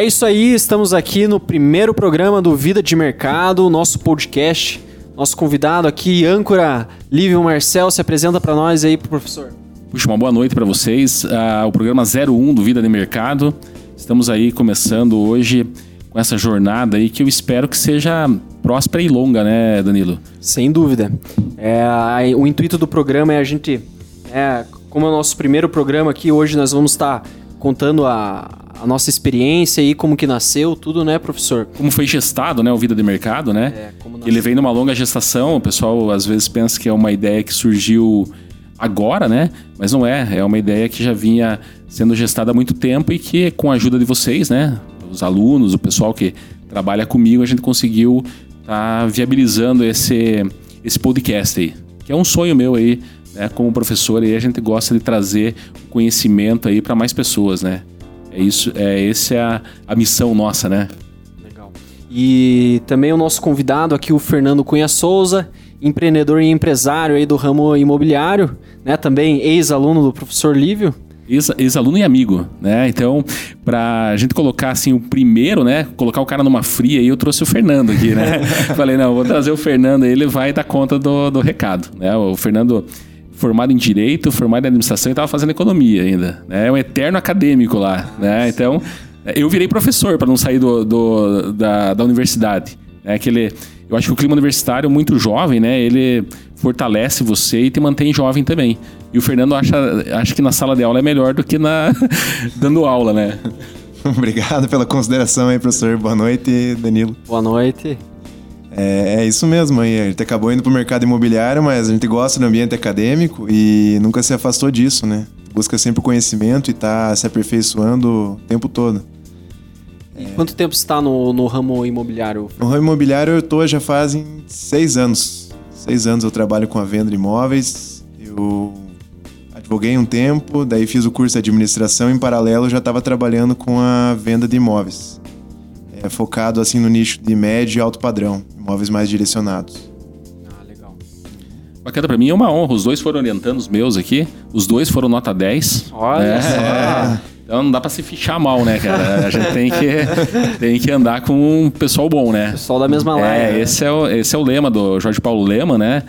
É isso aí, estamos aqui no primeiro programa do Vida de Mercado, nosso podcast. Nosso convidado aqui, âncora Lívio Marcel, se apresenta para nós aí, professor. Puxa, uma boa noite para vocês. Uh, o programa 01 do Vida de Mercado. Estamos aí começando hoje com essa jornada aí que eu espero que seja próspera e longa, né, Danilo? Sem dúvida. É, o intuito do programa é a gente, é, como é o nosso primeiro programa aqui, hoje nós vamos estar contando a, a nossa experiência aí, como que nasceu, tudo, né, professor? Como foi gestado, né, o Vida de Mercado, né? É, Ele vem numa longa gestação, o pessoal às vezes pensa que é uma ideia que surgiu agora, né? Mas não é, é uma ideia que já vinha sendo gestada há muito tempo e que com a ajuda de vocês, né, os alunos, o pessoal que trabalha comigo, a gente conseguiu estar tá viabilizando esse esse podcast aí, que é um sonho meu aí, né, como professor, e a gente gosta de trazer conhecimento aí para mais pessoas, né? É isso, é essa é a, a missão nossa, né? Legal. E também o nosso convidado aqui, o Fernando Cunha Souza, empreendedor e empresário aí do ramo imobiliário, né? Também ex-aluno do professor Lívio. Ex-aluno e amigo, né? Então, pra gente colocar assim o primeiro, né? Colocar o cara numa fria aí, eu trouxe o Fernando aqui, né? Falei, não, vou trazer o Fernando, ele vai dar conta do, do recado, né? O Fernando formado em direito, formado em administração e estava fazendo economia ainda. Né? É um eterno acadêmico lá. Né? Então, eu virei professor para não sair do, do da, da, universidade. É aquele, eu acho que o clima universitário muito jovem, né? Ele fortalece você e te mantém jovem também. E o Fernando acha, acha que na sala de aula é melhor do que na dando aula, né? Obrigado pela consideração aí, professor. Boa noite, Danilo. Boa noite. É, é, isso mesmo, aí. a gente acabou indo para o mercado imobiliário, mas a gente gosta do ambiente acadêmico e nunca se afastou disso, né? Busca sempre o conhecimento e está se aperfeiçoando o tempo todo. E quanto tempo está no, no ramo imobiliário? No ramo imobiliário eu estou já fazem seis anos. Seis anos eu trabalho com a venda de imóveis. Eu advoguei um tempo, daí fiz o curso de administração em paralelo já estava trabalhando com a venda de imóveis é, focado assim no nicho de médio e alto padrão, imóveis mais direcionados. Ah, legal. Bacana, pra mim é uma honra. Os dois foram orientando os meus aqui. Os dois foram nota 10. Olha é, só. Então não dá pra se fichar mal, né, cara? A gente tem que, tem que andar com um pessoal bom, né? Pessoal da mesma é, live. É, esse é, o, esse é o lema do Jorge Paulo Lema, né?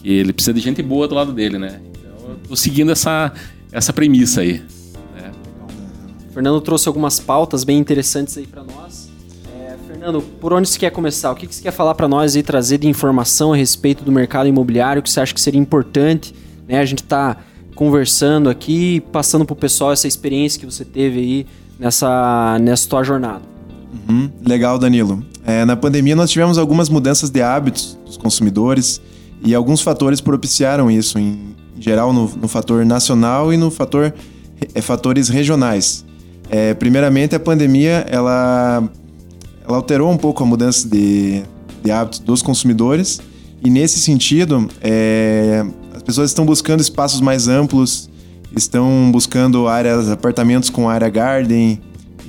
Que ele precisa de gente boa do lado dele, né? Então eu tô seguindo essa, essa premissa aí. Né? O Fernando trouxe algumas pautas bem interessantes aí para nós. Fernando, por onde você quer começar? O que você quer falar para nós e trazer de informação a respeito do mercado imobiliário que você acha que seria importante? Né? A gente está conversando aqui, passando para o pessoal essa experiência que você teve aí nessa, nessa tua jornada. Uhum, legal, Danilo. É, na pandemia nós tivemos algumas mudanças de hábitos dos consumidores e alguns fatores propiciaram isso, em, geral no, no, fator nacional e no fator é, fatores regionais. É, primeiramente, a pandemia ela ela alterou um pouco a mudança de, de hábitos dos consumidores e nesse sentido é, as pessoas estão buscando espaços mais amplos, estão buscando áreas, apartamentos com área garden,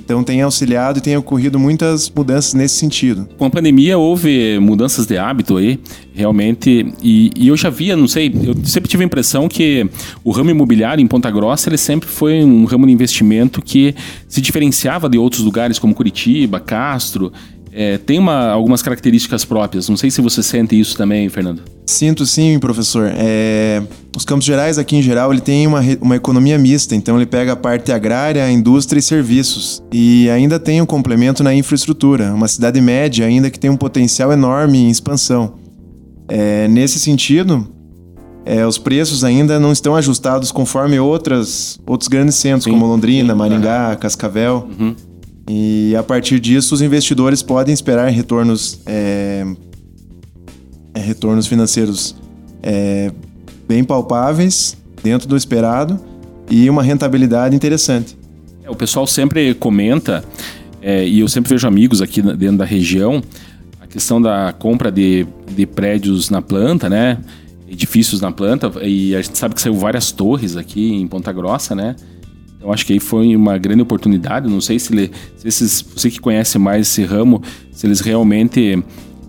então tem auxiliado e tem ocorrido muitas mudanças nesse sentido. Com a pandemia houve mudanças de hábito aí, realmente, e, e, eu já via, não sei, eu sempre tive a impressão que o ramo imobiliário em Ponta Grossa ele sempre foi um ramo de investimento que se diferenciava de outros lugares como Curitiba, Castro, é, tem uma, algumas características próprias. Não sei se você sente isso também, Fernando. Sinto sim, professor. É, os Campos Gerais, aqui em geral, ele tem uma, uma economia mista, então ele pega a parte agrária, indústria e serviços. E ainda tem um complemento na infraestrutura, uma cidade média ainda que tem um potencial enorme em expansão. É, nesse sentido, é, os preços ainda não estão ajustados conforme outras, outros grandes centros, sim, como Londrina, sim, Maringá. Cascavel. Uhum. E a partir disso, os investidores podem esperar retornos, é, retornos financeiros é, bem palpáveis, dentro do esperado, e uma rentabilidade interessante. É, o pessoal sempre comenta, é, e eu sempre vejo amigos aqui dentro da região, a questão da compra de, de prédios na planta, né? Edifícios na planta, e a gente sabe que saiu várias torres aqui em Ponta Grossa, né? Eu acho que aí foi uma grande oportunidade. Não sei se, ele, se esses, você que conhece mais esse ramo, se eles realmente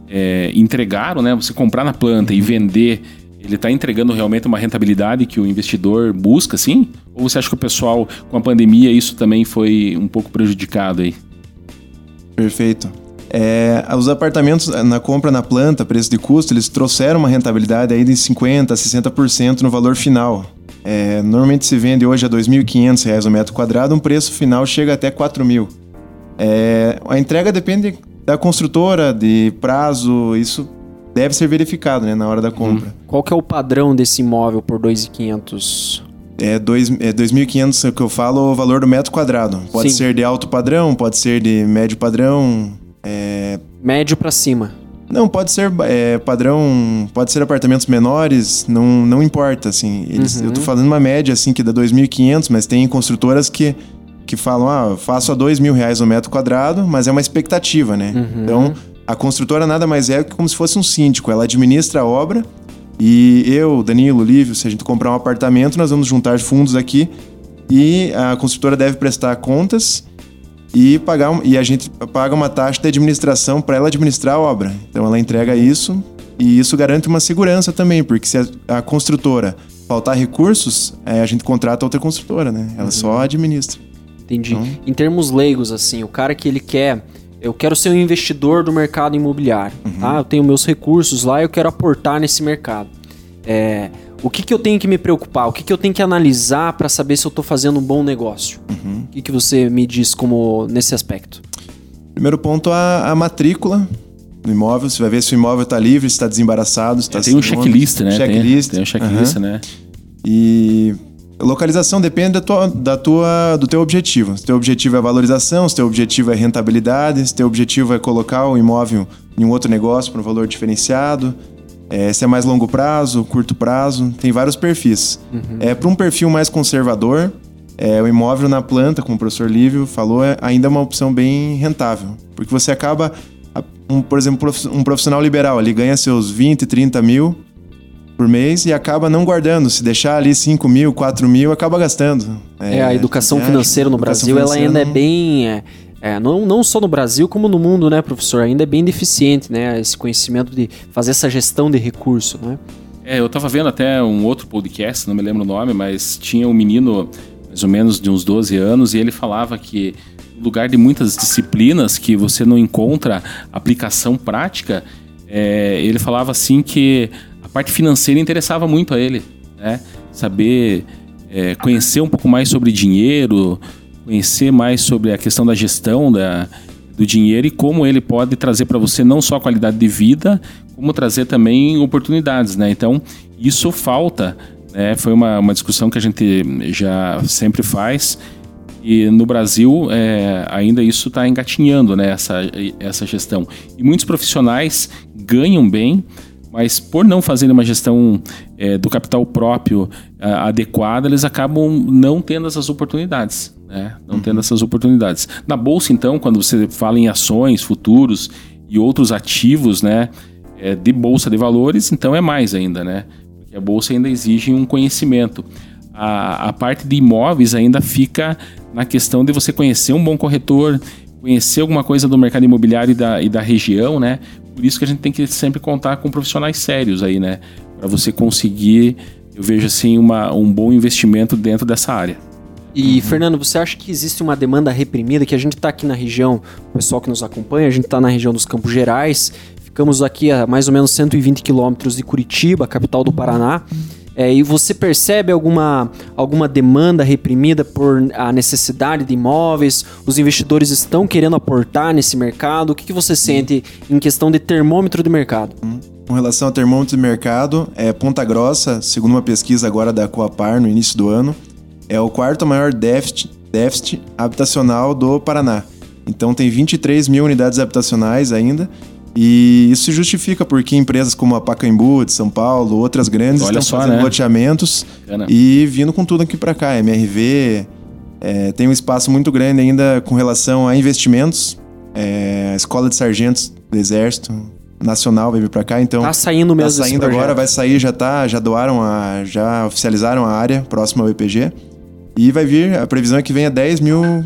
é, entregaram, né? Você comprar na planta e vender, ele está entregando realmente uma rentabilidade que o investidor busca, sim? Ou você acha que o pessoal, com a pandemia, isso também foi um pouco prejudicado aí? Perfeito. É, os apartamentos na compra na planta, preço de custo, eles trouxeram uma rentabilidade aí de 50% a 60% no valor final. É, normalmente se vende hoje a R$ 2.500 o metro quadrado, um preço final chega até R$ 4.000. É, a entrega depende da construtora, de prazo, isso deve ser verificado né, na hora da compra. Hum. Qual que é o padrão desse imóvel por 2.500? É, dois, é 2.500 que eu falo o valor do metro quadrado. Pode Sim. ser de alto padrão, pode ser de médio padrão. É... Médio para cima. Não, pode ser é, padrão, pode ser apartamentos menores, não, não importa, assim. Eles, uhum. Eu tô falando uma média, assim, que dá 2.500, mas tem construtoras que, que falam, ah, faço a dois mil reais o metro quadrado, mas é uma expectativa, né? Uhum. Então, a construtora nada mais é que como se fosse um síndico. Ela administra a obra e eu, Danilo, Lívio, se a gente comprar um apartamento, nós vamos juntar fundos aqui e a construtora deve prestar contas e pagar e a gente paga uma taxa de administração para ela administrar a obra. Então ela entrega isso e isso garante uma segurança também, porque se a, a construtora faltar recursos, é, a gente contrata outra construtora, né? Ela uhum. só administra. Entendi. Então... Em termos leigos, assim, o cara que ele quer eu quero ser um investidor do mercado imobiliário, uhum. tá? Eu tenho meus recursos lá, eu quero aportar nesse mercado. É, o que, que eu tenho que me preocupar? O que, que eu tenho que analisar para saber se eu estou fazendo um bom negócio? Uhum. O que, que você me diz como nesse aspecto? Primeiro ponto, a, a matrícula do imóvel. Você vai ver se o imóvel está livre, se está desembaraçado, se está... É, tem um checklist, né? Checklist. Tem, tem um checklist, uhum. né? E Localização depende da tua, da tua, do teu objetivo. Se teu objetivo é valorização, se teu objetivo é rentabilidade, se teu objetivo é colocar o imóvel em um outro negócio por um valor diferenciado, é, se é mais longo prazo, curto prazo, tem vários perfis. Uhum. É, Para um perfil mais conservador, é, o imóvel na planta, como o professor Lívio falou, é ainda uma opção bem rentável. Porque você acaba, um, por exemplo, um profissional liberal, ele ganha seus 20, 30 mil por mês e acaba não guardando. Se deixar ali 5 mil, 4 mil, acaba gastando. É, é a educação financeira no Brasil, ela ainda é não... é bem. É, é, não, não só no Brasil, como no mundo, né, professor? Ainda é bem deficiente, né? Esse conhecimento de fazer essa gestão de recurso, né? É, eu tava vendo até um outro podcast, não me lembro o nome, mas tinha um menino mais ou menos de uns 12 anos e ele falava que no lugar de muitas disciplinas que você não encontra aplicação prática, é, ele falava assim que parte financeira interessava muito a ele, né? Saber é, conhecer um pouco mais sobre dinheiro, conhecer mais sobre a questão da gestão da, do dinheiro e como ele pode trazer para você não só qualidade de vida, como trazer também oportunidades, né? Então, isso falta, né? Foi uma, uma discussão que a gente já sempre faz e no Brasil é, ainda isso está engatinhando, né? Essa, essa gestão. E muitos profissionais ganham bem, mas por não fazerem uma gestão é, do capital próprio é, adequada, eles acabam não tendo essas oportunidades. Né? Não uhum. tendo essas oportunidades. Na bolsa, então, quando você fala em ações, futuros e outros ativos né, é, de bolsa de valores, então é mais ainda, né? Porque a bolsa ainda exige um conhecimento. A, a parte de imóveis ainda fica na questão de você conhecer um bom corretor, conhecer alguma coisa do mercado imobiliário e da, e da região, né? Por isso que a gente tem que sempre contar com profissionais sérios aí, né? Para você conseguir, eu vejo assim, uma, um bom investimento dentro dessa área. E. Fernando, você acha que existe uma demanda reprimida? Que a gente está aqui na região, o pessoal que nos acompanha, a gente está na região dos Campos Gerais, ficamos aqui a mais ou menos 120 quilômetros de Curitiba, capital do Paraná. É, e você percebe alguma, alguma demanda reprimida por a necessidade de imóveis? Os investidores estão querendo aportar nesse mercado? O que, que você sente em questão de termômetro de mercado? Com relação ao termômetro de mercado, é Ponta Grossa, segundo uma pesquisa agora da Coapar no início do ano, é o quarto maior déficit, déficit habitacional do Paraná. Então tem 23 mil unidades habitacionais ainda e isso se justifica porque empresas como a Pacaembu de São Paulo, outras grandes, Olha estão só, fazendo né? loteamentos Bacana. e vindo com tudo aqui para cá. MRV é, tem um espaço muito grande ainda com relação a investimentos. É, a Escola de Sargentos do Exército Nacional vai vir para cá, então... Tá saindo mesmo Tá saindo agora, vai sair, já tá, já doaram, a, já oficializaram a área próxima ao EPG. E vai vir, a previsão é que venha 10 mil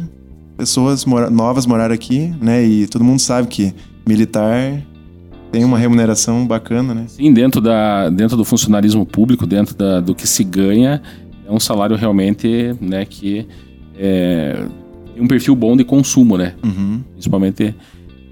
pessoas mora, novas morar aqui, né? E todo mundo sabe que militar tem uma remuneração bacana, né? Sim, dentro, da, dentro do funcionalismo público, dentro da, do que se ganha, é um salário realmente né, que é, tem um perfil bom de consumo, né? Uhum. Principalmente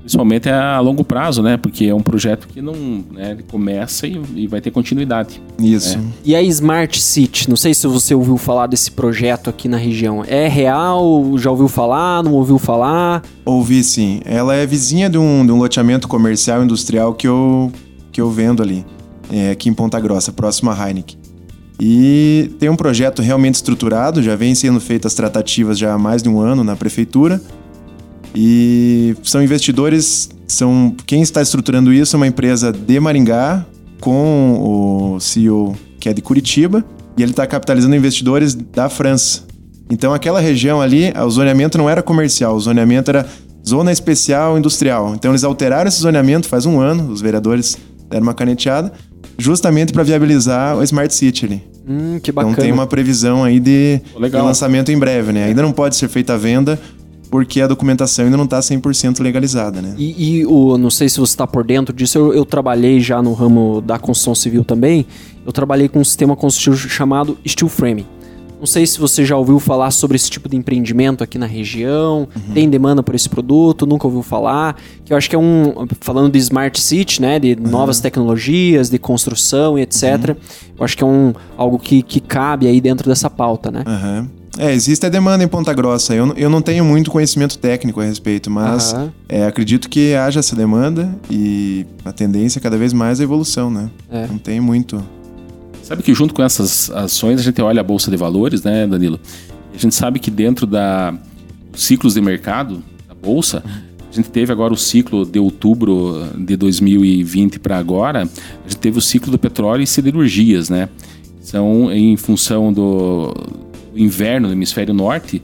principalmente a longo prazo, né? Porque é um projeto que não, né, ele começa e, e vai ter continuidade. Isso. É. E a Smart City, não sei se você ouviu falar desse projeto aqui na região. É real? Já ouviu falar? Não ouviu falar? Ouvi sim. Ela é vizinha de um, de um loteamento comercial industrial que eu, que eu vendo ali, é, aqui em Ponta Grossa, próximo a Heineken. E tem um projeto realmente estruturado, já vem sendo feitas tratativas já há mais de um ano na prefeitura. E são investidores, são quem está estruturando isso é uma empresa de Maringá com o CEO que é de Curitiba e ele está capitalizando investidores da França. Então aquela região ali, o zoneamento não era comercial, o zoneamento era zona especial industrial. Então eles alteraram esse zoneamento faz um ano, os vereadores deram uma caneteada, justamente para viabilizar o Smart City ali. Hum, que bacana. Então tem uma previsão aí de, de lançamento em breve, né? Ainda não pode ser feita a venda porque a documentação ainda não está 100% legalizada, né? E, e o, não sei se você está por dentro disso, eu, eu trabalhei já no ramo da construção civil também. Eu trabalhei com um sistema construtivo chamado Steel Framing. Não sei se você já ouviu falar sobre esse tipo de empreendimento aqui na região, tem demanda por esse produto, nunca ouviu falar. Que eu acho que é um. Falando de Smart City, né? De novas tecnologias, de construção e etc. Eu acho que é um, algo que, que cabe aí dentro dessa pauta, né? Aham. É, existe a demanda em Ponta Grossa. Eu, eu não tenho muito conhecimento técnico a respeito, mas Aham. é, acredito que haja essa demanda e a tendência é cada vez mais a evolução, né? É. Não tem muito. Sabe que junto com essas ações a gente olha a bolsa de valores, né, Danilo? A gente sabe que dentro da dos ciclos de mercado da bolsa, a gente teve agora o ciclo de outubro de 2020 para agora, a gente teve o ciclo do petróleo e siderurgias, né? São em função do inverno do hemisfério norte,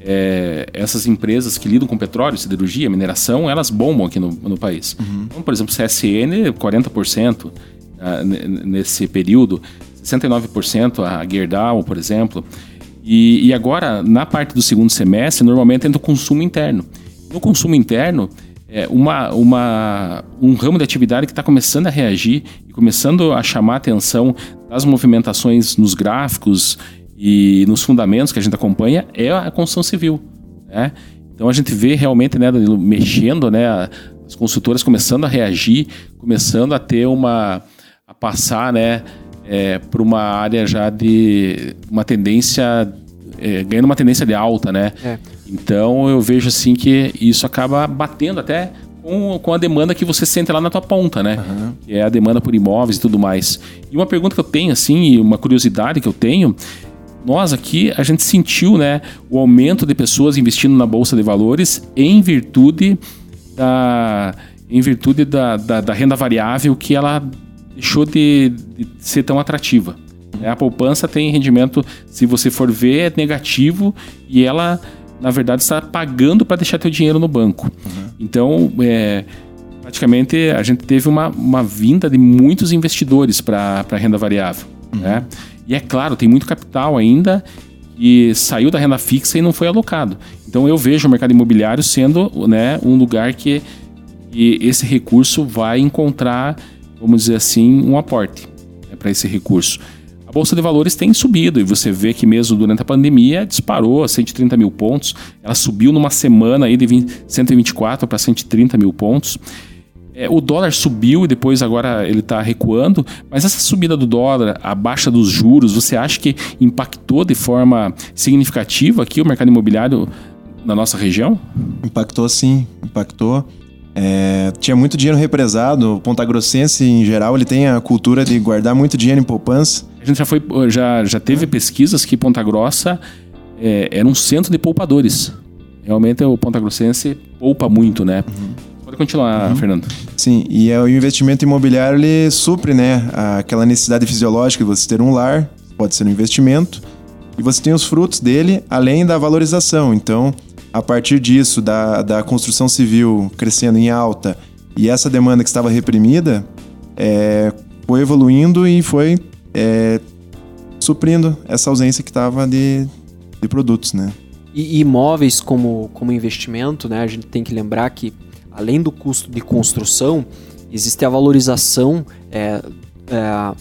é, essas empresas que lidam com petróleo, siderurgia, mineração, elas bombam aqui no, no país. Então, por exemplo, CSN, 40% ah, n- nesse período, 69% a Gerdau, por exemplo. E, e agora, na parte do segundo semestre, normalmente entra o consumo interno. No consumo interno, é uma, uma, um ramo de atividade que está começando a reagir e começando a chamar a atenção das movimentações nos gráficos e nos fundamentos que a gente acompanha é a construção civil. Né? Então a gente vê realmente, né, Danilo, mexendo, né, as consultoras começando a reagir, começando a ter uma. a passar, né, é, para uma área já de. uma tendência. é, ganhando uma tendência de alta, né? É. Então eu vejo assim que isso acaba batendo até com, com a demanda que você sente lá na tua ponta, né? Que é a demanda por imóveis e tudo mais. E uma pergunta que eu tenho, assim, e uma curiosidade que eu tenho, nós aqui, a gente sentiu, né, o aumento de pessoas investindo na Bolsa de Valores em virtude da, em virtude da, da, da renda variável que ela deixou de, de ser tão atrativa. né? A poupança tem rendimento, se você for ver, é negativo e ela, na verdade, está pagando para deixar teu dinheiro no banco. Então, é, praticamente, a gente teve uma, uma vinda de muitos investidores para a renda variável. Né? E é claro, tem muito capital ainda e saiu da renda fixa e não foi alocado. Então, eu vejo o mercado imobiliário sendo né, um lugar que, que esse recurso vai encontrar, vamos dizer assim, um aporte para esse recurso. A Bolsa de Valores tem subido e você vê que mesmo durante a pandemia disparou a 130 mil pontos. Ela subiu numa semana aí de 20 124 para 130 mil pontos. É, o dólar subiu e depois agora ele está recuando, mas essa subida do dólar, a baixa dos juros, você acha que impactou de forma significativa aqui o mercado imobiliário na nossa região? Impactou sim, impactou. É, tinha muito dinheiro represado. O Ponta Grossense, em geral, ele tem a cultura de guardar muito dinheiro em poupança. A gente já foi, já, já teve pesquisas que Ponta Grossa é, era um centro de poupadores. Realmente o Ponta Grossense poupa muito, né? Pode continuar, Fernando. Sim, e é, o investimento imobiliário ele supre, né, aquela necessidade fisiológica de você ter um lar, pode ser um investimento, e você tem os frutos dele, além da valorização. Então, a partir disso, da, da construção civil crescendo em alta e essa demanda que estava reprimida, é, foi evoluindo e foi é, suprindo essa ausência que estava de, de produtos, né? E e imóveis como, como investimento, né? A gente tem que lembrar que, além do custo de construção, existe a valorização, é, é,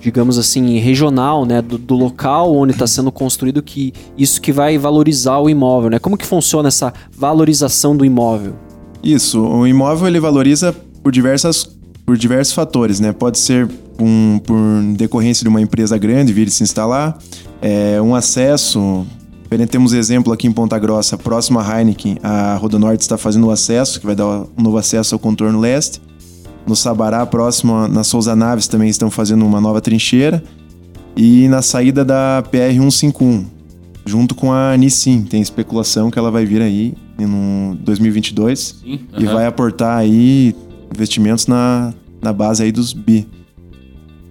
digamos assim, regional, né? Do, do local onde está sendo construído, que isso que vai valorizar o imóvel, né? Como que funciona essa valorização do imóvel? Isso, o imóvel ele valoriza por diversas por diversos fatores, né? Pode ser um, por decorrência de uma empresa grande vir se instalar, é, um acesso. Temos exemplo aqui em Ponta Grossa, próximo a Heineken, a Rodonorte está fazendo o acesso, que vai dar um novo acesso ao contorno leste. No Sabará, próximo na Souza Naves, também estão fazendo uma nova trincheira. E na saída da PR 151, junto com a Nissin, tem especulação que ela vai vir aí no 2022 Sim, uh -huh. e vai aportar aí investimentos na, na base aí dos bi.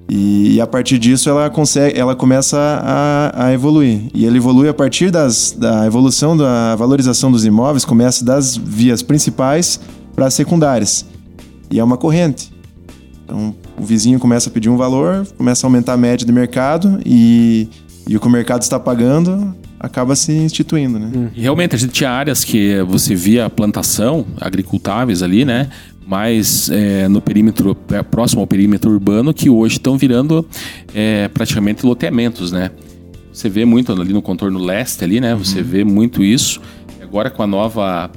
E, e, a partir disso ela consegue, ela começa a, a, evoluir. E ele evolui a partir das, da evolução da valorização dos imóveis, começa das vias principais para as secundárias. E é uma corrente. Então o vizinho começa a pedir um valor, começa a aumentar a média do mercado e, e o que o mercado está pagando acaba se instituindo, né? Realmente a gente tinha áreas que você via plantação agricultáveis ali, né? Mais é, no perímetro é, próximo ao perímetro urbano que hoje estão virando é, praticamente loteamentos, né? Você vê muito ali no contorno leste ali, né? Você uhum. vê muito isso. Agora com a nova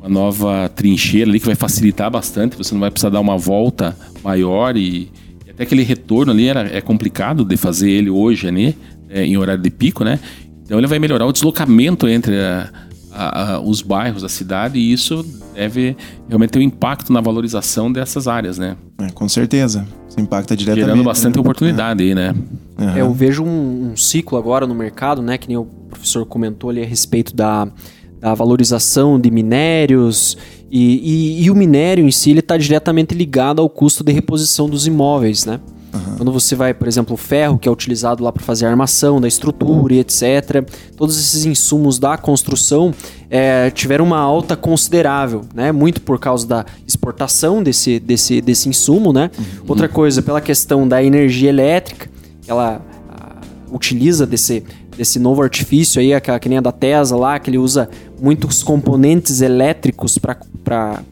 a nova trincheira ali que vai facilitar bastante, você não vai precisar dar uma volta maior e, e até aquele retorno ali era, é complicado de fazer ele hoje, né? É, em horário de pico, né? Então ele vai melhorar o deslocamento entre a, a, a, os bairros da cidade e isso deve realmente ter um impacto na valorização dessas áreas, né? É, com certeza. Isso impacta diretamente. Gerando bastante né? oportunidade é. aí, né? Uhum. eu vejo um, um, ciclo agora no mercado, né? Que nem o professor comentou ali a respeito da, da valorização de minérios. E, e, e o minério em si está diretamente ligado ao custo de reposição dos imóveis, né? Uhum. Quando você vai, por exemplo, o ferro, que é utilizado lá para fazer a armação da estrutura e etc., todos esses insumos da construção é, tiveram uma alta considerável, né? Muito por causa da exportação desse, desse, desse insumo, né? Uhum. Outra coisa, pela questão da energia elétrica, ela a, utiliza desse, desse novo artifício aí, aquela que nem a da Tesla lá, que ele usa muitos componentes elétricos para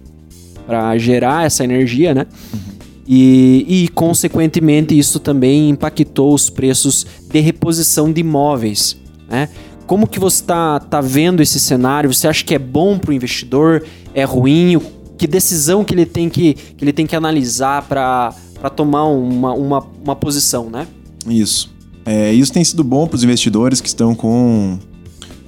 gerar essa energia, né? Uhum. E, e, consequentemente, isso também impactou os preços de reposição de imóveis. Né? Como que você está tá vendo esse cenário? Você acha que é bom para o investidor? É ruim? Que decisão que ele tem que, que, ele tem que analisar para tomar uma, uma, uma posição, né? Isso. É, isso tem sido bom para os investidores que estão com,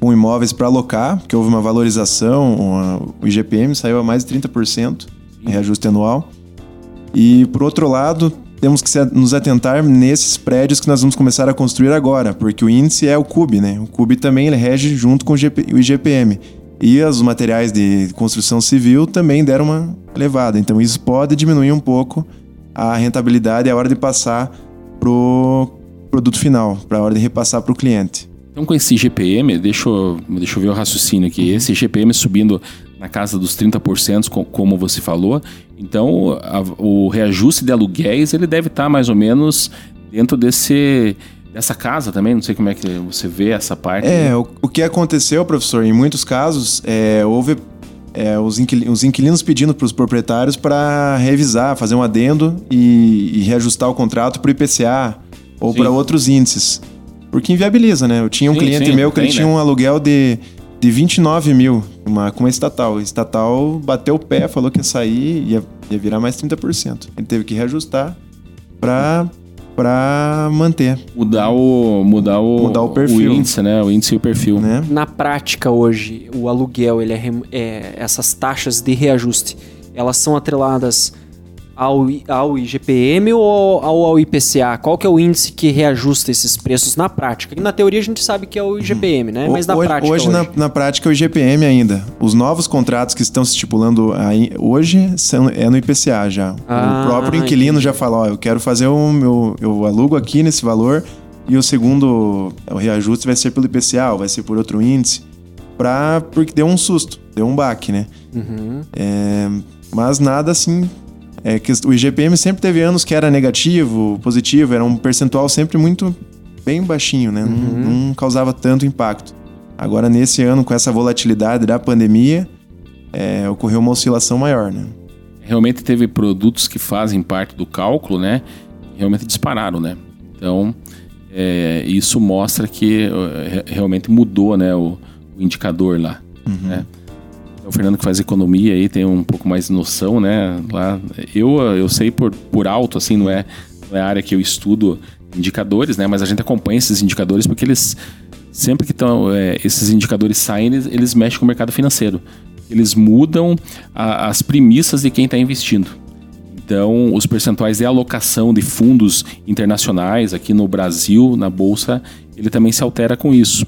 com imóveis para alocar, porque houve uma valorização, uma, o IGPM saiu a mais de 30% em reajuste anual. E por outro lado, temos que nos atentar nesses prédios que nós vamos começar a construir agora, porque o índice é o CUB, né? O CUB também ele rege junto com o, GP, o IGPM. E os materiais de construção civil também deram uma levada. Então isso pode diminuir um pouco a rentabilidade a hora de passar para o produto final, para a hora de repassar para o cliente. Então, com esse GPM, deixa eu, deixa eu ver o raciocínio aqui. Esse GPM subindo na casa dos 30%, como você falou. Então, a, o reajuste de aluguéis ele deve estar mais ou menos dentro desse dessa casa também. Não sei como é que você vê essa parte. É, o, o que aconteceu, professor, em muitos casos, é, houve é, os, inquilinos, os, inquilinos pedindo para os proprietários para revisar, fazer um adendo e, e reajustar o contrato para o IPCA ou para outros índices. Porque inviabiliza, né? Eu tinha um sim, cliente sim, meu que tem, ele tinha né? um aluguel de de 29 mil uma, com uma estatal. A estatal bateu o pé, falou que ia sair, ia, ia virar mais 30%. Ele teve que reajustar para para manter. Mudar o mudar o, mudar o perfil, o índice, né? O índice e o perfil. Né? Na prática hoje, o aluguel, ele é, é essas taxas de reajuste, elas são atreladas ao, ao IGPM ou ao, ao IPCA? Qual que é o índice que reajusta esses preços na prática? Na teoria a gente sabe que é o IGPM, né? Mas na hoje, prática. Hoje, hoje. Na, na prática é o IGPM ainda. Os novos contratos que estão se estipulando aí, hoje são, é no IPCA já. Ah, o próprio inquilino entendi. já fala: ó, eu quero fazer o meu. Eu alugo aqui nesse valor e o segundo o reajuste vai ser pelo IPCA ou vai ser por outro índice. Pra, porque deu um susto, deu um baque, né? Uhum. É, mas nada assim é que o IGPM sempre teve anos que era negativo, positivo, era um percentual sempre muito bem baixinho, né? Uhum. Não, não, causava tanto impacto. Agora, nesse ano, com essa volatilidade da pandemia, é, ocorreu uma oscilação maior, né? Realmente teve produtos que fazem parte do cálculo, né? Realmente dispararam, né? Então, é, isso mostra que realmente mudou, né? O, o indicador lá, uhum. né? O Fernando que faz economia aí tem um pouco mais de noção, né? Lá, eu, eu sei por, por alto, assim, não é, não é a área que eu estudo indicadores, né? Mas a gente acompanha esses indicadores porque eles sempre que estão é, esses indicadores saem, eles, eles, mexem com o mercado financeiro. Eles mudam a, as premissas de quem está investindo. Então, os percentuais de alocação de fundos internacionais aqui no Brasil, na bolsa, ele também se altera com isso.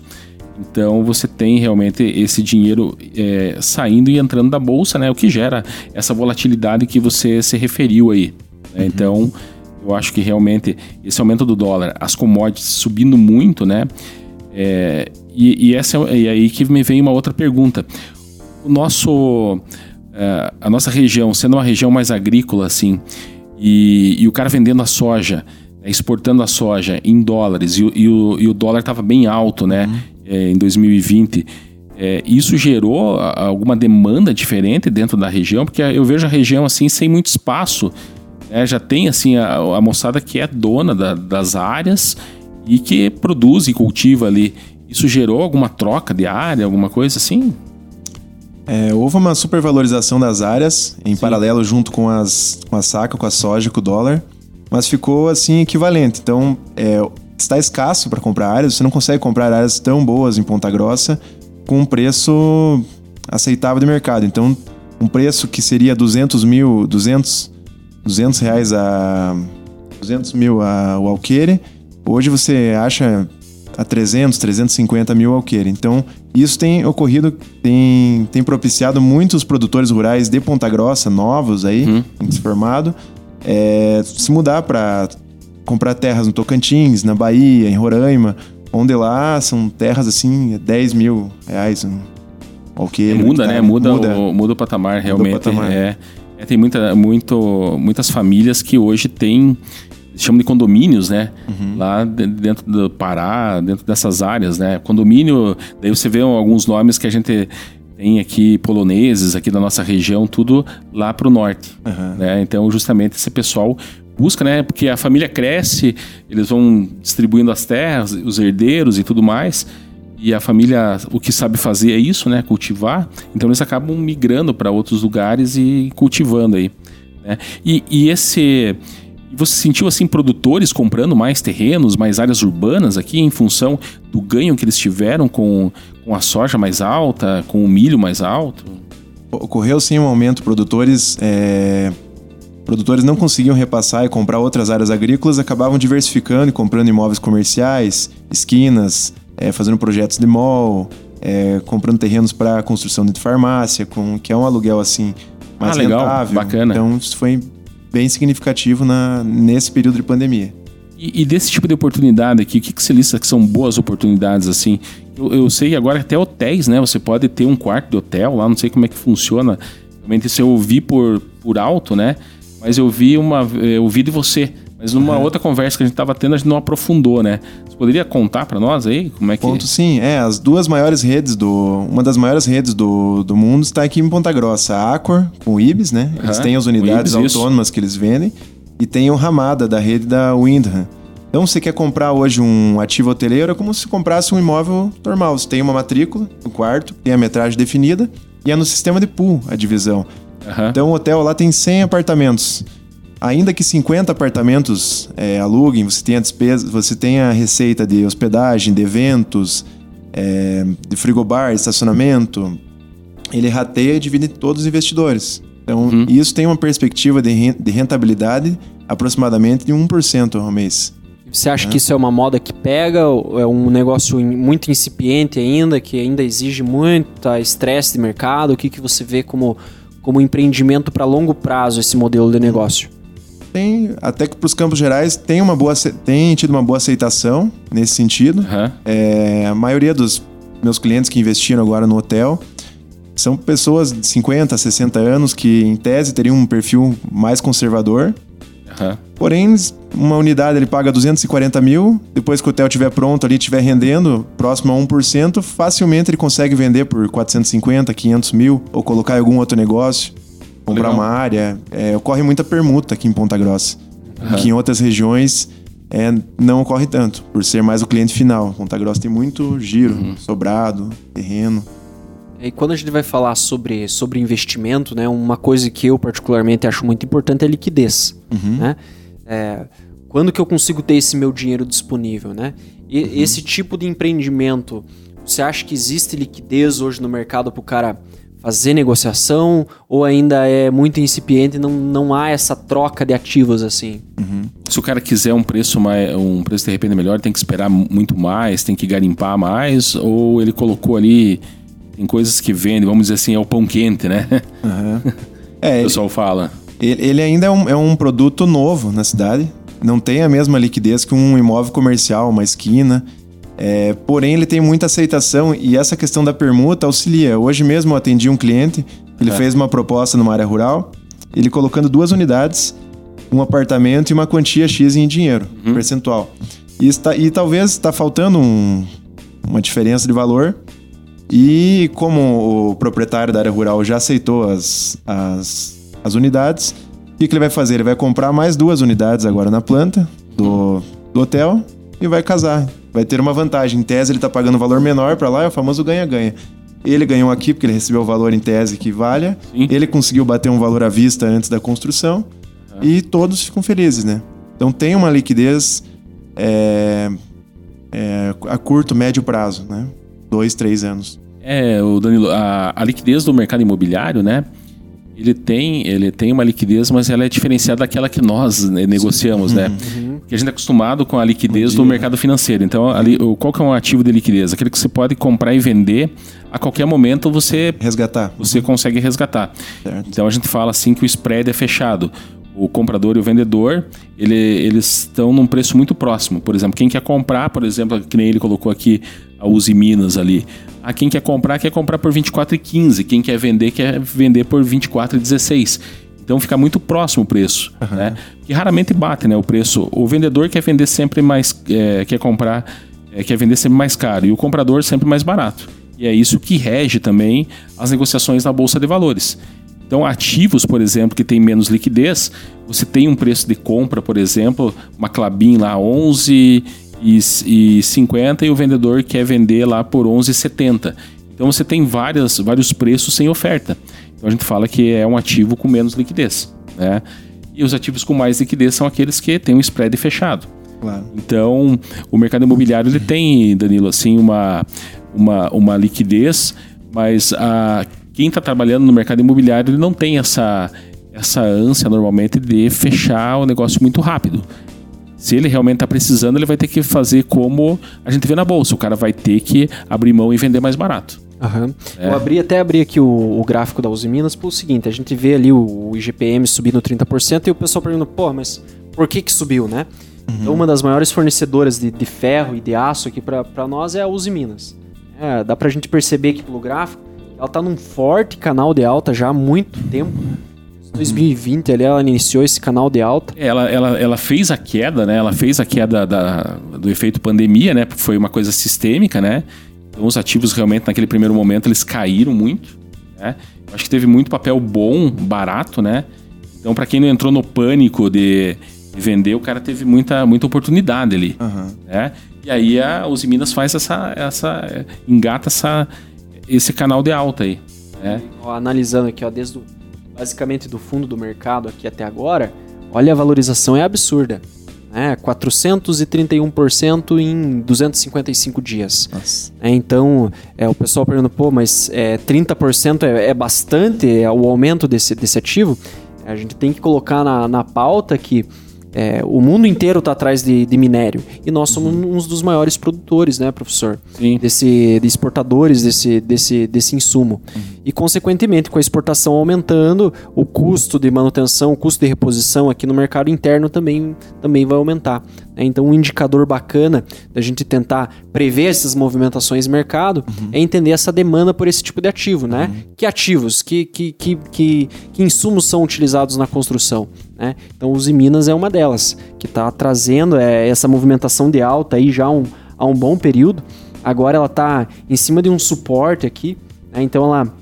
Então você tem realmente esse dinheiro é, saindo e entrando da bolsa, né? O que gera essa volatilidade que você se referiu aí. Né? Uhum. Então eu acho que realmente esse aumento do dólar, as commodities subindo muito, né? É, e, e, essa é, e aí que me vem uma outra pergunta. O nosso, é, a nossa região, sendo uma região mais agrícola assim, e, e o cara vendendo a soja, né, exportando a soja em dólares e, e o, e o dólar estava bem alto, né? Uhum é, em 2020, é, isso gerou alguma demanda diferente dentro da região? Porque eu vejo a região assim sem muito espaço. Né? Já tem assim a, a moçada que é dona da, das áreas e que produz e cultiva ali. Isso gerou alguma troca de área, alguma coisa assim? É, houve uma supervalorização das áreas, em Sim. paralelo junto com, as, com a saca, com a soja, com o dólar, mas ficou assim equivalente. Então, é, está escasso para comprar áreas, você não consegue comprar áreas tão boas em Ponta Grossa com um preço aceitável de mercado. Então, um preço que seria 200 mil, 200, 200 reais a 200 mil a, o alqueire, hoje você acha a 300, 350 mil alqueire. Então, isso tem ocorrido, tem, tem propiciado muitos produtores rurais de Ponta Grossa, novos aí, se formado, é, se mudar para comprar terras no Tocantins, na Bahia, em Roraima, onde lá são terras assim, 10 mil reais. Um, okay, muda, né? Muda, muda, o, muda o patamar, realmente. O patamar. É, é, tem muita, muito, muitas famílias que hoje têm chamam de condomínios, né? Uhum. Lá dentro do Pará, dentro dessas áreas, né? Condomínio, daí você vê alguns nomes que a gente tem aqui poloneses aqui da nossa região, tudo lá para o norte, uhum. né? Então, justamente esse pessoal busca, né? Porque a família cresce, eles vão distribuindo as terras, os herdeiros e tudo mais. E a família, o que sabe fazer é isso, né? Cultivar. Então eles acabam migrando para outros lugares e cultivando aí. Né? E, e esse. Você sentiu assim produtores comprando mais terrenos, mais áreas urbanas aqui em função do ganho que eles tiveram com, com a soja mais alta, com o milho mais alto? Ocorreu sim um aumento. Produtores é, Produtores não conseguiam repassar e comprar outras áreas agrícolas, acabavam diversificando e comprando imóveis comerciais, esquinas, é, fazendo projetos de mall, é, comprando terrenos para construção de farmácia, com, que é um aluguel assim mais ah, legal, rentável. Bacana. Então isso foi bem significativo na, nesse período de pandemia. E, e, desse tipo de oportunidade aqui, o que, que você lista que são boas oportunidades assim? Eu, eu sei agora até hotéis, né? Você pode ter um quarto de hotel lá, não sei como é que funciona. Realmente isso eu ouvi por, por alto, né? Mas eu vi uma. Eu vi de você. Mas numa uhum. outra conversa que a gente estava tendo, a gente não aprofundou, né? Você poderia contar para nós aí como é que... Ponto sim, é. As duas maiores redes do... Uma das maiores redes do, do mundo está aqui em Ponta Grossa. A Accor, com o Ibis, né? Eles uhum. têm as unidades Ibis, autônomas isso. que eles vendem. E tem o Ramada, da rede da Windham. Então, você quer comprar hoje um ativo hoteleiro, é como se comprasse um imóvel normal. Você tem uma matrícula no quarto, tem a metragem definida e é no sistema de pool a divisão. Uhum. Então o hotel lá tem 100 apartamentos. Ainda que 50 apartamentos é, aluguem, você tem a despesa, você tem a receita de hospedagem, de eventos, é, de frigobar, estacionamento. Ele rateia e divide todos os investidores. Então, uhum. isso tem uma perspectiva de rentabilidade aproximadamente de 1% ao mês. Você acha é. que isso é uma moda que pega? Ou é um negócio muito incipiente ainda, que ainda exige muito estresse de mercado? O que, que você vê como como empreendimento para longo prazo esse modelo de negócio? Tem, até que para os campos gerais tem uma boa tem tido uma boa aceitação nesse sentido. Uhum. É, a maioria dos meus clientes que investiram agora no hotel são pessoas de 50, 60 anos que, em tese, teriam um perfil mais conservador. Uhum. Porém, uma unidade ele paga 240 mil, depois que o hotel estiver pronto ali, estiver rendendo próximo a 1%, facilmente ele consegue vender por 450, 500 mil, ou colocar em algum outro negócio, comprar Legal. uma área. É, ocorre muita permuta aqui em Ponta Grossa, uhum. que em outras regiões é, não ocorre tanto, por ser mais o cliente final. Ponta Grossa tem muito giro, uhum. sobrado, terreno. E quando a gente vai falar sobre, sobre investimento, né, uma coisa que eu particularmente acho muito importante é a liquidez. Uhum. Né? É, quando que eu consigo ter esse meu dinheiro disponível? Né? E, uhum. Esse tipo de empreendimento, você acha que existe liquidez hoje no mercado para o cara fazer negociação ou ainda é muito incipiente e não, não há essa troca de ativos assim? Uhum. Se o cara quiser um preço mais, um preço de repente melhor, tem que esperar muito mais, tem que garimpar mais, ou ele colocou ali tem coisas que vendem, vamos dizer assim, é o pão quente, né? Uhum. É, o pessoal fala. Ele, ele ainda é um, é um produto novo na cidade, não tem a mesma liquidez que um imóvel comercial, uma esquina. É, porém, ele tem muita aceitação e essa questão da permuta auxilia. Hoje mesmo eu atendi um cliente, ele é. fez uma proposta numa área rural, ele colocando duas unidades, um apartamento e uma quantia X em dinheiro, uhum. percentual. E, está, e talvez está faltando um, uma diferença de valor. E como o proprietário da área rural já aceitou as, as, as unidades, o que, que ele vai fazer? Ele vai comprar mais duas unidades agora na planta do, do hotel e vai casar vai ter uma vantagem. Em tese, ele está pagando um valor menor para lá, é o famoso ganha-ganha. Ele ganhou aqui porque ele recebeu o valor em tese que valha. Sim. Ele conseguiu bater um valor à vista antes da construção. E todos ficam felizes, né? Então tem uma liquidez é, é, a curto, médio prazo, né? Dois, três anos. É, o Danilo, a, a liquidez do mercado imobiliário, né? Ele tem, ele tem uma liquidez, mas ela é diferenciada daquela que nós né, negociamos, né? Uhum. Porque a gente é acostumado com a liquidez do mercado financeiro. Então, ali, qual que é um ativo de liquidez? Aquele que você pode comprar e vender a qualquer momento você resgatar. Você consegue resgatar. Certo. Então a gente fala assim que o spread é fechado. O comprador e o vendedor, ele, eles estão num preço muito próximo. Por exemplo, quem quer comprar, por exemplo, que nem ele colocou aqui a Uzi Minas ali. A quem quer comprar, quer comprar por 24,15. Quem quer vender, quer vender por 24,16. Então fica muito próximo o preço, uhum. né? Que raramente bate, né? O preço. O vendedor quer vender sempre mais, é, quer comprar, é, quer vender sempre mais caro e o comprador sempre mais barato. E é isso que rege também as negociações na bolsa de valores. Então, ativos, por exemplo, que tem menos liquidez, você tem um preço de compra, por exemplo, uma Clabin lá 11 e, e 50 e o vendedor quer vender lá por 11,70. Então você tem várias, vários preços sem oferta. Então a gente fala que é um ativo com menos liquidez. Né? E os ativos com mais liquidez são aqueles que têm um spread fechado. Claro. Então, o mercado imobiliário ele tem, Danilo, assim, uma, uma, uma liquidez, mas a, quem está trabalhando no mercado imobiliário ele não tem essa, essa ânsia normalmente de fechar o negócio muito rápido se ele realmente está precisando, ele vai ter que fazer como a gente vê na bolsa. O cara vai ter que abrir mão e vender mais barato. Uhum. É. Eu abri até abri aqui o, o gráfico da Uzi Minas pelo seguinte: a gente vê ali o, o IGPM subindo 30% e o pessoal pergunta, pô, mas por que que subiu, né? Uhum. Então, uma das maiores fornecedoras de, de ferro e de aço aqui para nós é a Uzi Minas. É, dá pra gente perceber aqui pelo gráfico, ela tá num forte canal de alta já há muito tempo. 2020 ali ela iniciou esse canal de alta. É, ela, ela, ela fez a queda, né? Ela fez a queda da, do efeito pandemia, né? Foi uma coisa sistêmica, né? Então os ativos realmente naquele primeiro momento eles caíram muito, né? Acho que teve muito papel bom, barato, né? Então para quem não entrou no pânico de, de, vender, o cara teve muita, muita oportunidade ali, uhum. né? E aí a Uzi Minas faz essa, essa engata essa, esse canal de alta aí, né? Analisando aqui, ó, desde o basicamente do fundo do mercado aqui até agora, olha a valorização é absurda. Né? 431% em 255 dias. É, então, é, o pessoal pergunta, pô, mas é, 30% é, é bastante é o aumento desse, desse ativo? A gente tem que colocar na, na pauta que é, o mundo inteiro está atrás de, de, minério e nós somos uhum. um dos maiores produtores, né, professor? Sim. Desse, de exportadores desse, desse, desse insumo. Uhum. E, consequentemente, com a exportação aumentando, o custo de manutenção, o custo de reposição aqui no mercado interno também, também vai aumentar. Né? Então, um indicador bacana da gente tentar prever essas movimentações de mercado uhum. é entender essa demanda por esse tipo de ativo, né? Uhum. Que ativos, que, que, que, que, que insumos são utilizados na construção, né? Então, Uzi Minas é uma delas, que está trazendo é, essa movimentação de alta aí já um, há um bom período. Agora ela está em cima de um suporte aqui, né? então ela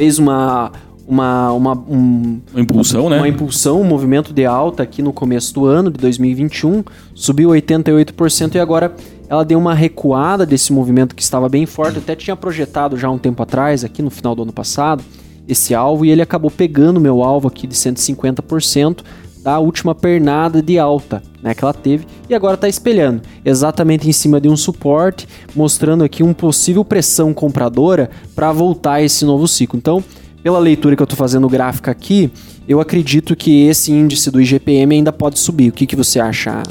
fez uma uma, uma, um, uma impulsão, né? Uma impulsão, um movimento de alta aqui no começo do ano de 2021, subiu 88% e agora ela deu uma recuada desse movimento que estava bem forte. Eu até tinha projetado já um tempo atrás, aqui no final do ano passado, esse alvo e ele acabou pegando meu alvo aqui de 150% da última pernada de alta né, que ela teve e agora está espelhando exatamente em cima de um suporte, mostrando aqui um possível pressão compradora para voltar esse novo ciclo. Então, pela leitura que eu estou fazendo gráfica aqui, eu acredito que esse índice do IGPM ainda pode subir. O que, que você acha?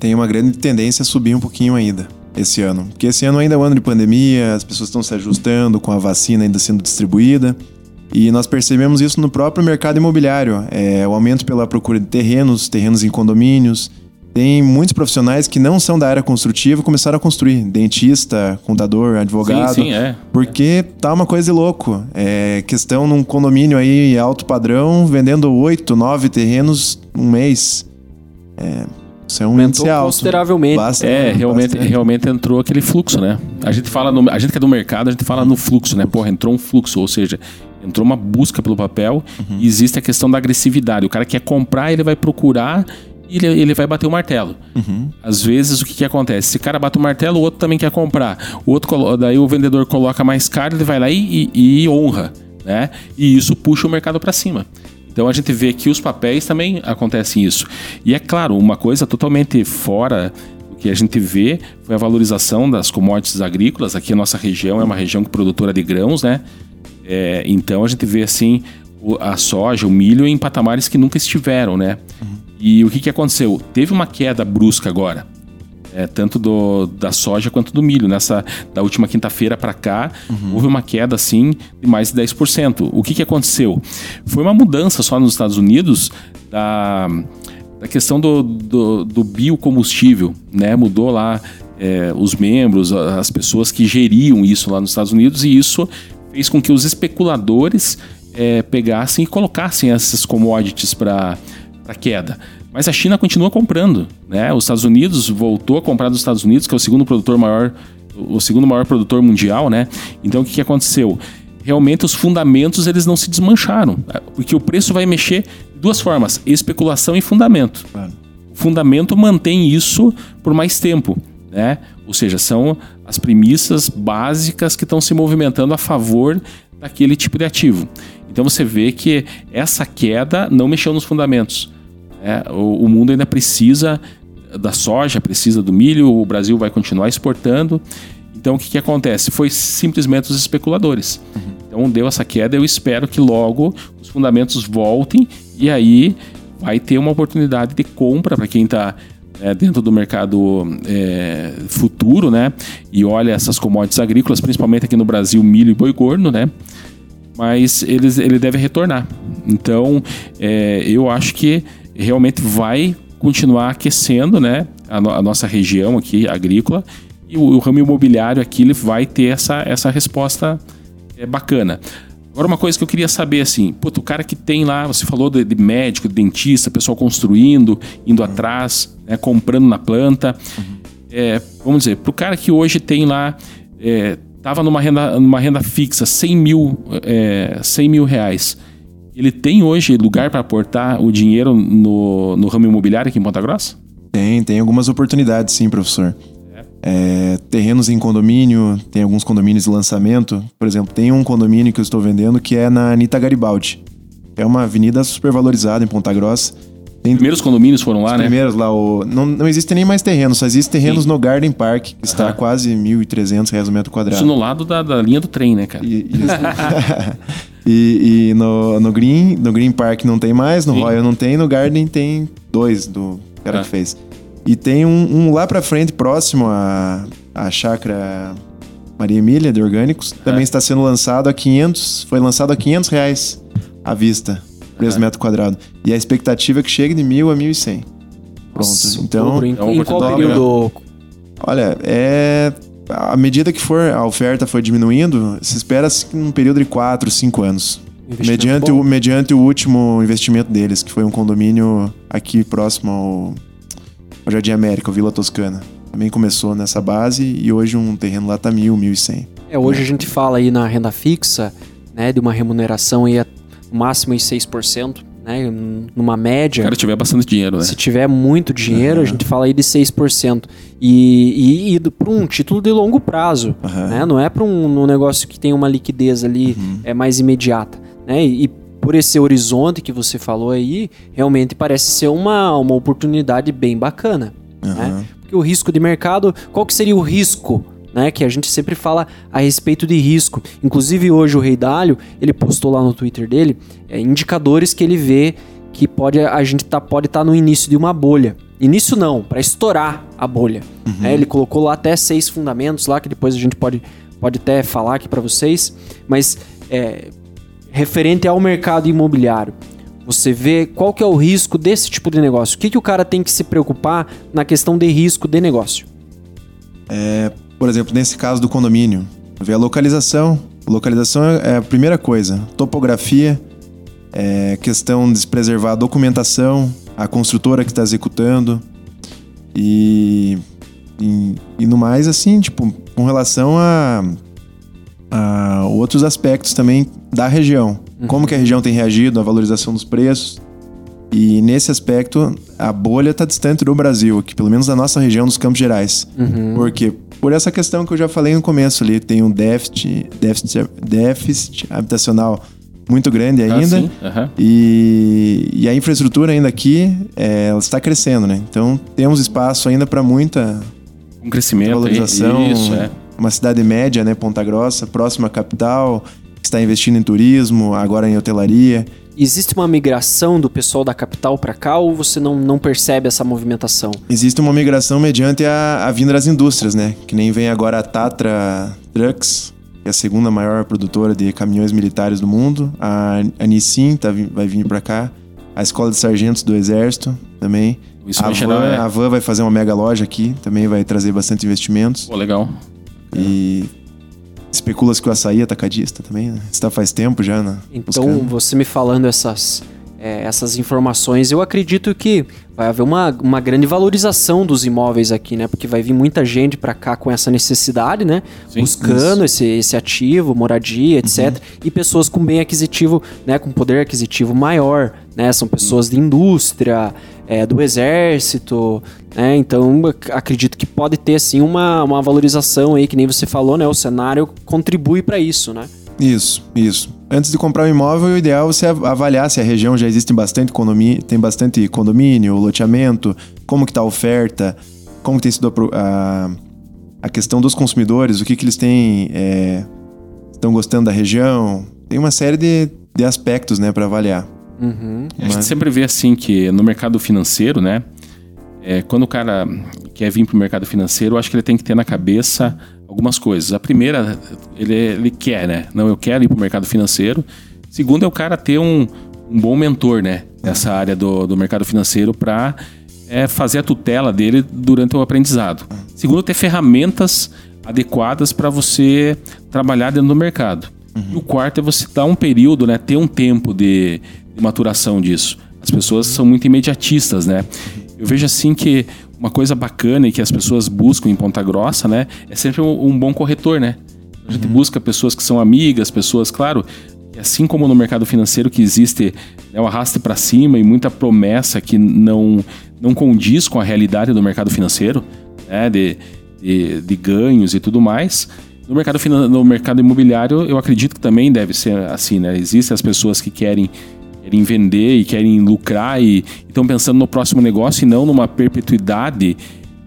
Tem uma grande tendência a subir um pouquinho ainda esse ano. Porque esse ano ainda é um ano de pandemia, as pessoas estão se ajustando com a vacina ainda sendo distribuída. E nós percebemos isso no próprio mercado imobiliário. É, o aumento pela procura de terrenos, terrenos em condomínios. Tem muitos profissionais que não são da área construtiva começaram a construir. Dentista, contador, advogado. Sim, sim, é. Porque tá uma coisa de louco. É questão num condomínio aí alto padrão, vendendo oito, nove terrenos um mês. É, isso é um Aumentou índice alto. consideravelmente. Basta- É, realmente, bastante. realmente entrou aquele fluxo, né? A gente fala, no, a gente que é do mercado, a gente fala no fluxo, né? Porra, entrou um fluxo, ou seja, entrou uma busca pelo papel e existe a questão da agressividade. O cara quer comprar, ele vai procurar e ele, ele vai bater o martelo. Às vezes, o que, que acontece? Esse cara bate o martelo, o outro também quer comprar. O outro, daí o vendedor coloca mais caro, ele vai lá e, e- e honra, né? E isso puxa o mercado para cima. Então a gente vê que os papéis também acontecem isso. E é claro, uma coisa totalmente fora do que a gente vê foi a valorização das commodities agrícolas. Aqui a nossa região é uma região produtora de grãos, né? É, então a gente vê assim a soja, o milho em patamares que nunca estiveram, né? E o que, que aconteceu? Teve uma queda brusca agora. É, tanto do, da soja quanto do milho. Nessa da última quinta-feira para cá, houve uma queda assim de mais de 10%. O que, que aconteceu? Foi uma mudança só nos Estados Unidos da, da questão do, do, do biocombustível, né? Mudou lá é, os membros, as pessoas que geriam isso lá nos Estados Unidos e isso fez com que os especuladores é, pegassem e colocassem essas commodities para queda. Mas a China continua comprando, né? Os Estados Unidos voltou a comprar dos Estados Unidos, que é o segundo produtor maior, o segundo maior produtor mundial, né? Então o que, que aconteceu? Realmente os fundamentos eles não se desmancharam, porque o preço vai mexer de duas formas: especulação e fundamento. Claro. O fundamento mantém isso por mais tempo, né? Ou seja, são as premissas básicas que estão se movimentando a favor daquele tipo de ativo. Então você vê que essa queda não mexeu nos fundamentos. Né? O, o mundo ainda precisa da soja, precisa do milho, o Brasil vai continuar exportando. Então o que, que acontece? Foi simplesmente os especuladores. Então deu essa queda, eu espero que logo os fundamentos voltem e aí vai ter uma oportunidade de compra para quem está dentro do mercado é, futuro, né? E olha essas commodities agrícolas, principalmente aqui no Brasil, milho e boi gordo, né? Mas eles, ele deve retornar. Então, é, eu acho que realmente vai continuar aquecendo, né? A, no- a nossa região aqui agrícola e o, o ramo imobiliário aqui ele vai ter essa, essa resposta é, bacana. Agora, uma coisa que eu queria saber, assim, puto, o cara que tem lá, você falou de, de médico, de dentista, pessoal construindo, indo atrás, né, comprando na planta. É, vamos dizer, para o cara que hoje tem lá, é, tava numa renda, numa renda fixa, 100 mil, é, 100 mil reais, ele tem hoje lugar para aportar o dinheiro no, no ramo imobiliário aqui em Ponta Grossa? Tem, tem algumas oportunidades, sim, professor. É, terrenos em condomínio, tem alguns condomínios de lançamento. Por exemplo, tem um condomínio que eu estou vendendo que é na Anitta Garibaldi. É uma avenida super valorizada em Ponta Grossa. Tem Primeiros condomínios foram lá, né? primeiros lá, o, não, não existem nem mais terrenos, só existem terrenos no Garden Park, que está a quase 1.300 reais o metro quadrado. Isso no lado da, da linha do trem, né, cara? E, e- e- e no, no Green, no Green Park não tem mais, no Sim. Royal não tem, no Garden tem dois do cara Ah. que fez. E tem um, um lá pra frente, próximo à, à chácara Maria Emília de Orgânicos, também está sendo lançado a 500, foi lançado a 500 reais à vista, preço metro quadrado. E a expectativa é que chegue de 1.000 a 1.100. Pronto, Nossa, então... em, é uma em qual período? Olha, é. À medida que for a oferta for diminuindo, se espera que num período de 4, 5 anos. Mediante bom. o, mediante o último investimento deles, que foi um condomínio aqui próximo ao, ao Jardim América, Vila Toscana. Também começou nessa base e hoje um terreno lá tá mil, mil e cem. É, hoje a gente fala aí na renda fixa, né, de uma remuneração aí a- no máximo em 6%, né, numa média. Se o cara tiver bastante dinheiro, né? Se tiver muito dinheiro, uhum. a gente fala aí de 6%. E, e, e para um título de longo prazo, uhum. né? Não é para um, um, negócio que tem uma liquidez ali uhum. é mais imediata, né? E, e, por esse horizonte que você falou aí, realmente parece ser uma, uma oportunidade bem bacana, né? Porque o risco de mercado, qual que seria o risco né, que a gente sempre fala a respeito de risco. Inclusive hoje o Rei Dálio, ele postou lá no Twitter dele é, indicadores que ele vê que pode a gente tá, pode estar tá no início de uma bolha. Início não, para estourar a bolha. Uhum. É, ele colocou lá até seis fundamentos lá que depois a gente pode, pode até falar aqui para vocês, mas é, referente ao mercado imobiliário. Você vê qual que é o risco desse tipo de negócio. O que, que o cara tem que se preocupar na questão de risco de negócio? É, por exemplo, nesse caso do condomínio, ver a localização. Localização é a primeira coisa. Topografia, é questão de preservar a documentação, a construtora que está executando. E, e, e, no mais, assim, tipo, com relação a, a outros aspectos também da região. Uhum. Como que a região tem reagido, a valorização dos preços. E nesse aspecto, a bolha está distante do Brasil, aqui, pelo menos da nossa região dos Campos Gerais. Uhum. Por quê? Por essa questão que eu já falei no começo ali, tem um déficit, déficit, déficit habitacional muito grande ah, ainda. Ah, uhum. e, e a infraestrutura ainda aqui, é, ela está crescendo, né? Então temos espaço ainda para muita um crescimento, valorização. Isso, é. Uma cidade média, né? Ponta Grossa, próxima à capital, está investindo em turismo, agora em hotelaria. Existe uma migração do pessoal da capital para cá ou você não, não percebe essa movimentação? Existe uma migração mediante a, a vinda das indústrias, né? Que nem vem agora a Tatra Trucks, que é a segunda maior produtora de caminhões militares do mundo. A, a Nissin tá, vai vir para cá. A Escola de Sargentos do Exército também. Isso a, Van, é... a Van vai fazer uma mega loja aqui, também vai trazer bastante investimentos. Pô, legal. E Especula-se que o açaí é atacadista também, né? Está faz tempo já, né? Então, Buscando. você me falando essas, é, essas informações, eu acredito que vai haver uma, uma grande valorização dos imóveis aqui, né? Porque vai vir muita gente para cá com essa necessidade, né? Sim, Buscando esse, esse ativo, moradia, etc. Uhum. E pessoas com bem aquisitivo, né? Com poder aquisitivo maior, né? São pessoas de indústria, é, do exército, né? Então acredito que pode ter assim uma, uma valorização aí, que nem você falou, né? O cenário contribui para isso, né? Isso, isso. Antes de comprar um imóvel, o ideal é você avaliar se a região já existe bastante condomínio, tem bastante condomínio, loteamento, como que tá a oferta, como tem sido a, a questão dos consumidores, o que que eles têm, é, estão gostando da região. Tem uma série de, de aspectos, né, para avaliar. Uhum. A gente sempre vê assim que no mercado financeiro, né, é, quando o cara quer vir para o mercado financeiro, eu acho que ele tem que ter na cabeça algumas coisas. A primeira, ele, ele quer, né? Não, eu quero ir para o mercado financeiro. Segundo, é o cara ter um, um bom mentor, né? Nessa área do, do mercado financeiro para é, fazer a tutela dele durante o aprendizado. Segundo, ter ferramentas adequadas para você trabalhar dentro do mercado. Uhum. E o quarto é você dar um período, né? Ter um tempo de, de maturação disso. As pessoas são muito imediatistas, né? Eu vejo assim que uma coisa bacana e que as pessoas buscam em Ponta Grossa, né? É sempre um, um bom corretor, né? A gente uhum. busca pessoas que são amigas, pessoas, claro, assim como no mercado financeiro que existe né, o arraste para cima e muita promessa que não, não condiz com a realidade do mercado financeiro, né, de, de, de ganhos e tudo mais. No mercado, no mercado imobiliário, eu acredito que também deve ser assim, né? Existem as pessoas que querem querem vender e querem lucrar e estão pensando no próximo negócio e não numa perpetuidade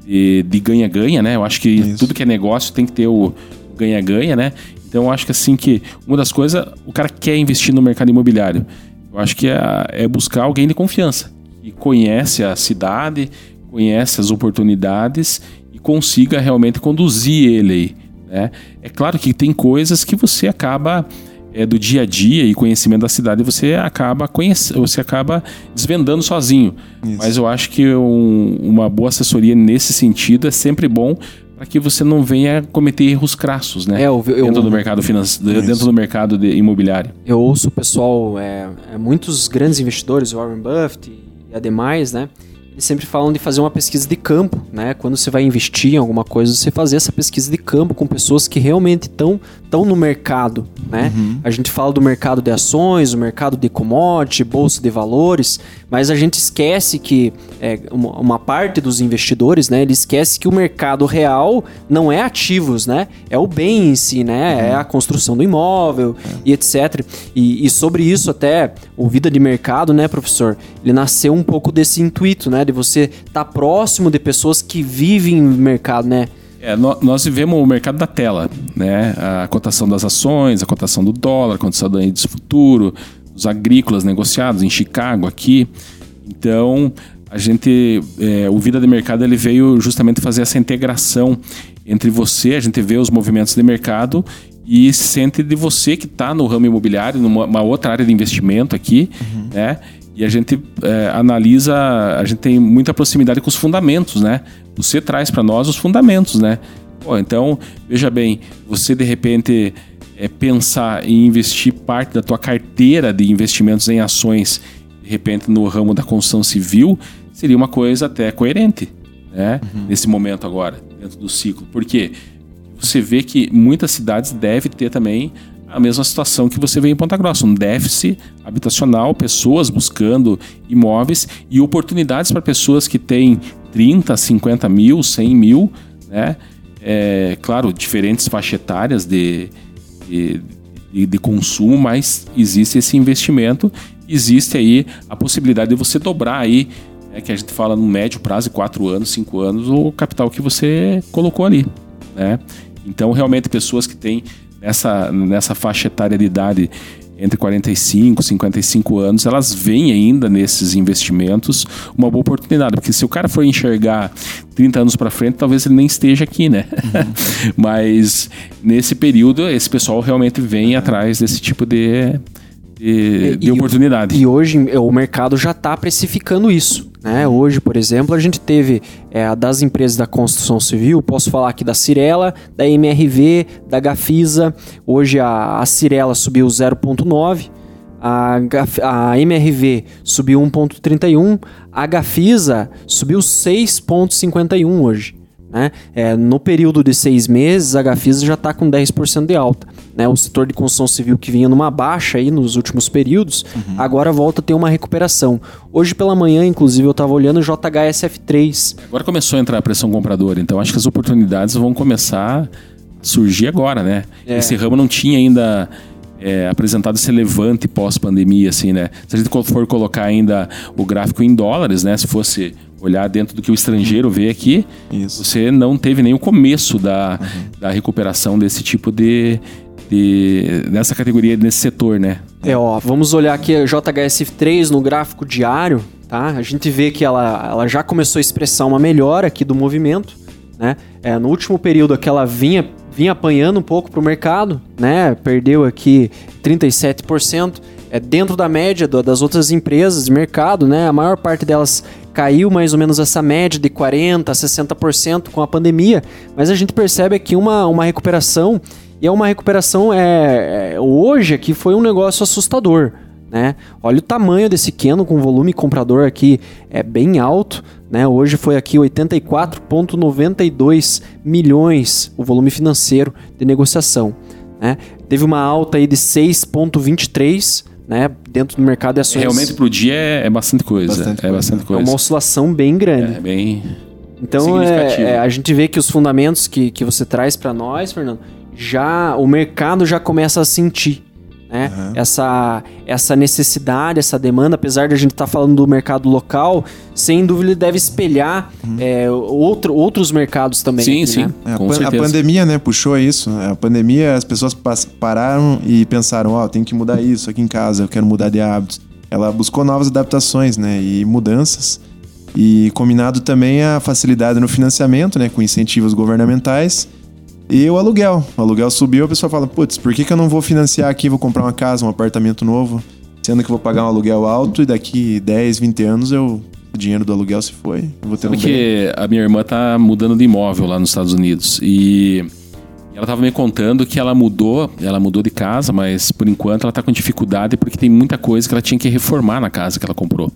de ganha-ganha, né? Eu acho que Isso. tudo que é negócio tem que ter o ganha-ganha, né? Então eu acho que assim que uma das coisas, o cara quer investir no mercado imobiliário. Eu acho que é, é buscar alguém de confiança e conhece a cidade, conhece as oportunidades e consiga realmente conduzir ele aí. Né? É claro que tem coisas que você acaba é, do dia a dia e conhecimento da cidade você acaba conhecendo, você acaba desvendando sozinho. Isso. Mas eu acho que um, uma boa assessoria nesse sentido é sempre bom para que você não venha cometer erros crassos, né? É, eu, eu, dentro do mercado financeiro, dentro do mercado de, imobiliário. Eu ouço o pessoal, é, é, muitos grandes investidores, Warren Buffett e ademais, né? Eles sempre falam de fazer uma pesquisa de campo, né? Quando você vai investir em alguma coisa, você fazer essa pesquisa de campo com pessoas que realmente estão estão no mercado, né? Uhum. A gente fala do mercado de ações, o mercado de commodity, bolsa de valores, mas a gente esquece que é, uma, parte dos investidores, né? Ele esquece que o mercado real não é ativos, né? É o bem em si, né? Uhum. É a construção do imóvel é. e etc. E, e, sobre isso até o Vida de Mercado, né, professor? Ele nasceu um pouco desse intuito, né? De você estar tá próximo de pessoas que vivem no mercado, né? É, nós vivemos o mercado da tela, né? A cotação das ações, a cotação do dólar, a cotação do índice futuro, os agrícolas negociados em Chicago aqui. Então, a gente, é, o Vida de Mercado ele veio justamente fazer essa integração entre você, a gente vê os movimentos de mercado e sente de você que está no ramo imobiliário, numa outra área de investimento aqui, uhum. né? E a gente é, analisa, a gente tem muita proximidade com os fundamentos, né? Você traz para nós os fundamentos, né? Pô, então, veja bem, você de repente é, pensar em investir parte da tua carteira de investimentos em ações, de repente no ramo da construção civil, seria uma coisa até coerente, né? Uhum. Nesse momento agora, dentro do ciclo. Por quê? Você vê que muitas cidades devem ter também a mesma situação que você vê em Ponta Grossa, um déficit habitacional, pessoas buscando imóveis e oportunidades para pessoas que têm 30, 50 mil, 100 mil, né? É, claro, diferentes faixas etárias de, de, de, consumo, mas existe esse investimento, existe aí a possibilidade de você dobrar aí, é, que a gente fala no médio prazo, 4 anos, 5 anos, o capital que você colocou ali, né? Então, realmente, pessoas que têm nessa, nessa faixa etária de idade entre 45 e 55 anos, elas veem ainda nesses investimentos uma boa oportunidade. Porque se o cara for enxergar 30 anos para frente, talvez ele nem esteja aqui, né? Uhum. Mas nesse período, esse pessoal realmente vem atrás desse tipo de, de, de e, oportunidade. E hoje o mercado já está precificando isso. Né? Hoje, por exemplo, a gente teve é, das empresas da construção civil, posso falar aqui da Cirela, da MRV, da Gafisa. Hoje a, a Cirela subiu 0,9, a, a MRV subiu 1,31, a Gafisa subiu 6,51 hoje. Né? É, no período de seis meses, a Gafisa já está com 10% de alta. Né? O setor de construção civil que vinha numa baixa aí nos últimos períodos, uhum. agora volta a ter uma recuperação. Hoje pela manhã, inclusive, eu estava olhando o JHSF3. Agora começou a entrar a pressão compradora, então acho que as oportunidades vão começar a surgir agora, né? É. Esse ramo não tinha ainda é, apresentado esse levante pós-pandemia, assim, né? Se a gente for colocar ainda o gráfico em dólares, né? Se fosse olhar dentro do que o estrangeiro vê aqui, Isso. você não teve nem o começo da, uhum. da recuperação desse tipo de, de, nessa categoria, nesse setor, né? É, ó, vamos olhar aqui a JHSF3 no gráfico diário, tá? A gente vê que ela, ela já começou a expressar uma melhora aqui do movimento, né? É, no último período que ela vinha, vinha apanhando um pouco para o mercado, né? Perdeu aqui 37%, é dentro da média do, das outras empresas de mercado, né? A maior parte delas caiu mais ou menos essa média de 40% a 60% com a pandemia, mas a gente percebe aqui uma, uma recuperação e é uma recuperação é, é, hoje aqui foi um negócio assustador, né? Olha o tamanho desse Keno com volume comprador aqui é bem alto, né? Hoje foi aqui 84.92 milhões o volume financeiro de negociação, né? Teve uma alta aí de 6.23 né, dentro do mercado de ações. Realmente para o dia é, é, bastante coisa. Bastante é bastante coisa. É uma oscilação bem grande. É bem. Então é, é, a gente vê que os fundamentos que, que você traz para nós, Fernando, já o mercado já começa a sentir né? Uhum. Essa, essa necessidade, essa demanda, apesar de a gente estar tá falando do mercado local, sem dúvida ele deve espelhar uhum. é, outro, outros mercados também. Sim, aqui, sim. Né? É, a, a, pandemia, né, puxou isso. A pandemia, as pessoas pararam e pensaram, ó, oh, tem que mudar isso aqui em casa, eu quero mudar de hábitos. Ela buscou novas adaptações, né, e mudanças. E combinado também a facilidade no financiamento, né, com incentivos governamentais e o aluguel. O aluguel subiu, a pessoa fala: putz, por que, que eu não vou financiar aqui, vou comprar uma casa, um apartamento novo, sendo que eu vou pagar um aluguel alto e daqui 10, 20 anos eu. O dinheiro do aluguel se foi. vou ter Sabe um a minha irmã tá mudando de imóvel lá nos Estados Unidos. E ela estava me contando que ela mudou, ela mudou de casa, mas por enquanto ela está com dificuldade porque tem muita coisa que ela tinha que reformar na casa que ela comprou.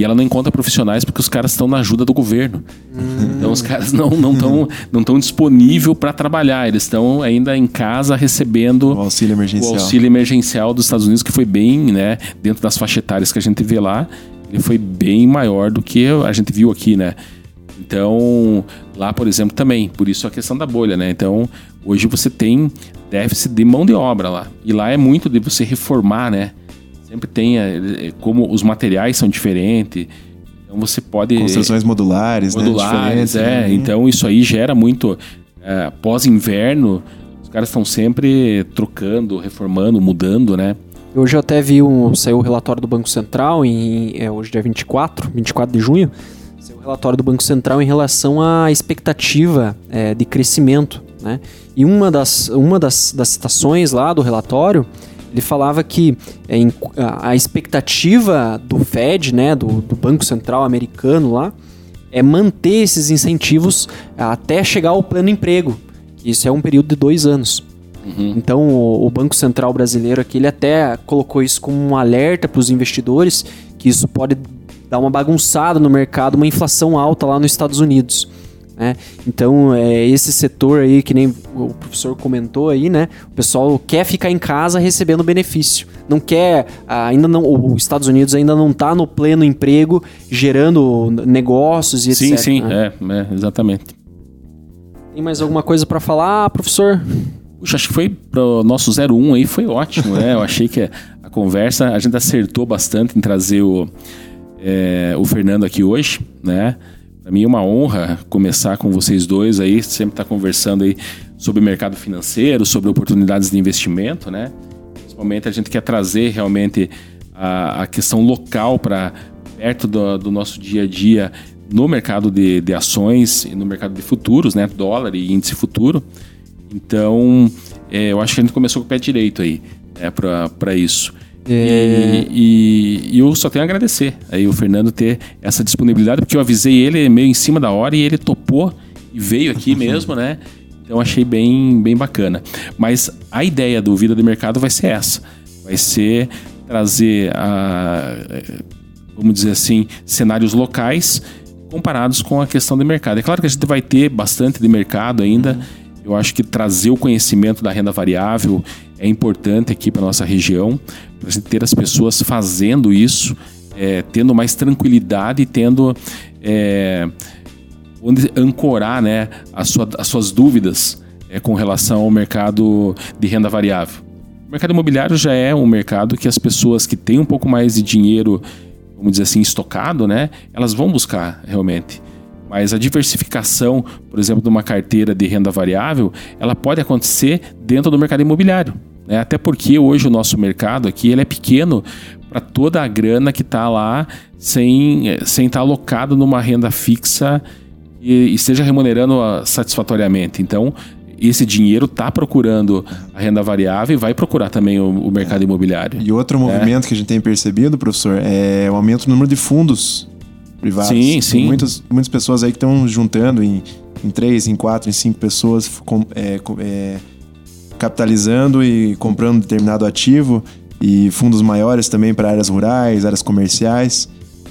E ela não encontra profissionais porque os caras estão na ajuda do governo. Hum. Então os caras não não estão não tão disponível para trabalhar. Eles estão ainda em casa recebendo o auxílio emergencial. O auxílio emergencial dos Estados Unidos que foi bem, né, dentro das faixas etárias que a gente vê lá, ele foi bem maior do que a gente viu aqui, né? Então, lá, por exemplo, também, por isso a questão da bolha, né? Então, hoje você tem déficit de mão de obra lá. E lá é muito de você reformar, né? Sempre tem, é, é, como os materiais são diferentes, então você pode... Construções modulares, modulares né? é. Né? Então, isso aí gera muito... É, Pós-inverno, os caras estão sempre trocando, reformando, mudando, né? Hoje eu até vi um, saiu o relatório do Banco Central, em, é, hoje dia 24, 24 de junho, saiu o relatório do Banco Central em relação à expectativa é, de crescimento. Né? E uma das, uma das, das citações lá do relatório, ele falava que é, a expectativa do Fed, né, do, do Banco Central americano lá, é manter esses incentivos até chegar ao plano emprego. Isso é um período de dois anos. Uhum. Então, o, o, Banco Central brasileiro aqui, ele até colocou isso como um alerta para os investidores, que isso pode dar uma bagunçada no mercado, uma inflação alta lá nos Estados Unidos. Né? Então, é, esse setor aí, que nem o professor comentou aí, né? O pessoal quer ficar em casa recebendo benefício. Não quer, ainda não, os Estados Unidos ainda não está no pleno emprego, gerando negócios e sim, etc. Sim, sim, né? é, é, exatamente. Tem mais alguma coisa para falar, professor? Puxa, acho que foi pro nosso 01 aí, foi ótimo, né? Eu achei que a conversa, a gente acertou bastante em trazer o, é, o Fernando aqui hoje, né? Para mim é uma honra começar com vocês dois aí, sempre estar tá conversando aí sobre mercado financeiro, sobre oportunidades de investimento, né? Principalmente a gente quer trazer realmente a, a questão local para perto do, do, nosso dia a dia no mercado de, de ações e no mercado de futuros, né? Dólar e índice futuro. Então, é, eu acho que a gente começou com o pé direito aí, né, para isso. É... E, e, e, eu só tenho a agradecer aí o Fernando ter essa disponibilidade, porque eu avisei ele meio em cima da hora e ele topou e veio aqui mesmo, né? Então achei bem, bem bacana. Mas a ideia do Vida de Mercado vai ser essa. Vai ser trazer, a, vamos dizer assim, cenários locais comparados com a questão de mercado. É claro que a gente vai ter bastante de mercado ainda. Uhum eu acho que trazer o conhecimento da renda variável é importante aqui para nossa região, ter as pessoas fazendo isso, é, tendo mais tranquilidade e tendo é, onde ancorar né, as, sua, as suas dúvidas é, com relação ao mercado de renda variável. O mercado imobiliário já é um mercado que as pessoas que têm um pouco mais de dinheiro, vamos dizer assim, estocado, né, elas vão buscar realmente. Mas a diversificação, por exemplo, de uma carteira de renda variável, ela pode acontecer dentro do mercado imobiliário. Né? Até porque hoje o nosso mercado aqui ele é pequeno para toda a grana que está lá sem, sem estar tá alocado numa renda fixa e esteja remunerando ah, satisfatoriamente. Então, esse dinheiro está procurando a renda variável e vai procurar também o, o mercado imobiliário. E outro né? movimento que a gente tem percebido, professor, é o aumento do número de fundos privados. Sim, sim. Tem muitas, muitas pessoas aí que estão juntando em, em três, em quatro, em cinco pessoas, com, é, é, capitalizando e comprando determinado ativo e fundos maiores também para áreas rurais, áreas comerciais.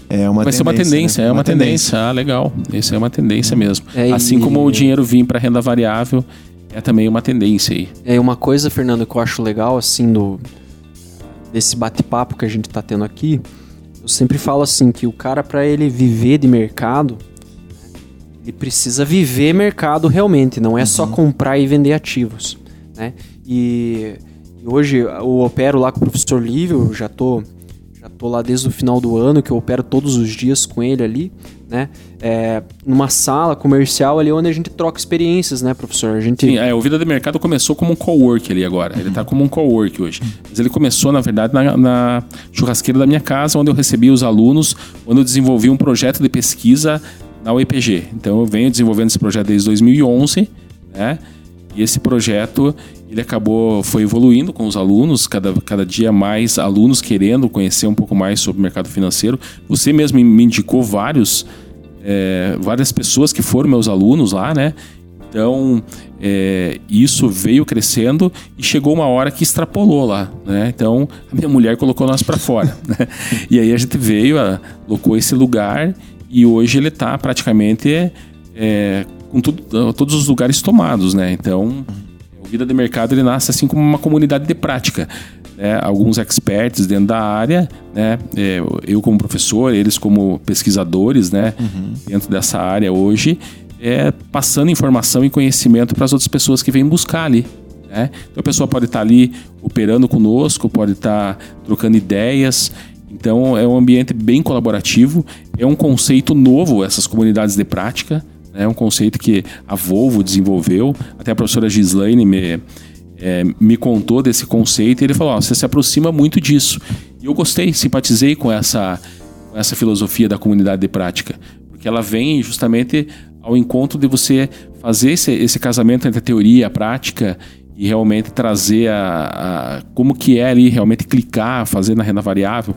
É uma Vai ser uma tendência, né? é uma, uma tendência. tendência. Ah, legal. Isso é uma tendência mesmo. É, assim e... como o dinheiro vir para renda variável, é também uma tendência aí. É uma coisa, Fernando, que eu acho legal, assim, do, desse bate-papo que a gente está tendo aqui, eu sempre falo assim que o cara para ele viver de mercado, ele precisa viver mercado realmente, não é uhum. só comprar e vender ativos, né? E, e, hoje eu opero lá com o professor Lívio, já tô já tô lá desde o final do ano que eu opero todos os dias com ele ali né? É, numa sala comercial ali onde a gente troca experiências, né, professor? A gente... Sim, é, o Vida de Mercado começou como um co-work ali agora. Ele está como um co-work hoje. Mas ele começou, na verdade, na, na, churrasqueira da minha casa, onde eu recebia os alunos, onde eu desenvolvi um projeto de pesquisa na UEPG. Então eu venho desenvolvendo esse projeto desde 2011, né? E esse projeto ele acabou foi evoluindo com os alunos, cada, cada dia mais alunos querendo conhecer um pouco mais sobre o mercado financeiro. Você mesmo me indicou vários, é, várias pessoas que foram meus alunos lá, né? Então é, isso veio crescendo e chegou uma hora que extrapolou lá, né? Então a minha mulher colocou nós para fora, né? E aí a gente veio, a, colocou esse lugar e hoje ele está praticamente é, com tudo, todos os lugares tomados, né? Então o Vida de Mercado ele nasce assim como uma comunidade de prática. Né, alguns experts dentro da área, né, é, eu como professor, eles como pesquisadores, né, uhum. dentro dessa área hoje, é, passando informação e conhecimento para as outras pessoas que vêm buscar ali. Né? Então a pessoa pode estar ali operando conosco, pode estar trocando ideias. Então é um ambiente bem colaborativo, é um conceito novo essas comunidades de prática, é um conceito que a Volvo desenvolveu. Até a professora Gislaine me, é, me contou desse conceito e ele falou: oh, você se aproxima muito disso. E eu gostei, simpatizei com essa, com essa filosofia da comunidade de prática, porque ela vem justamente ao encontro de você fazer esse, esse casamento entre a teoria e a prática e realmente trazer a, a, como que é ali realmente clicar, fazer na renda variável.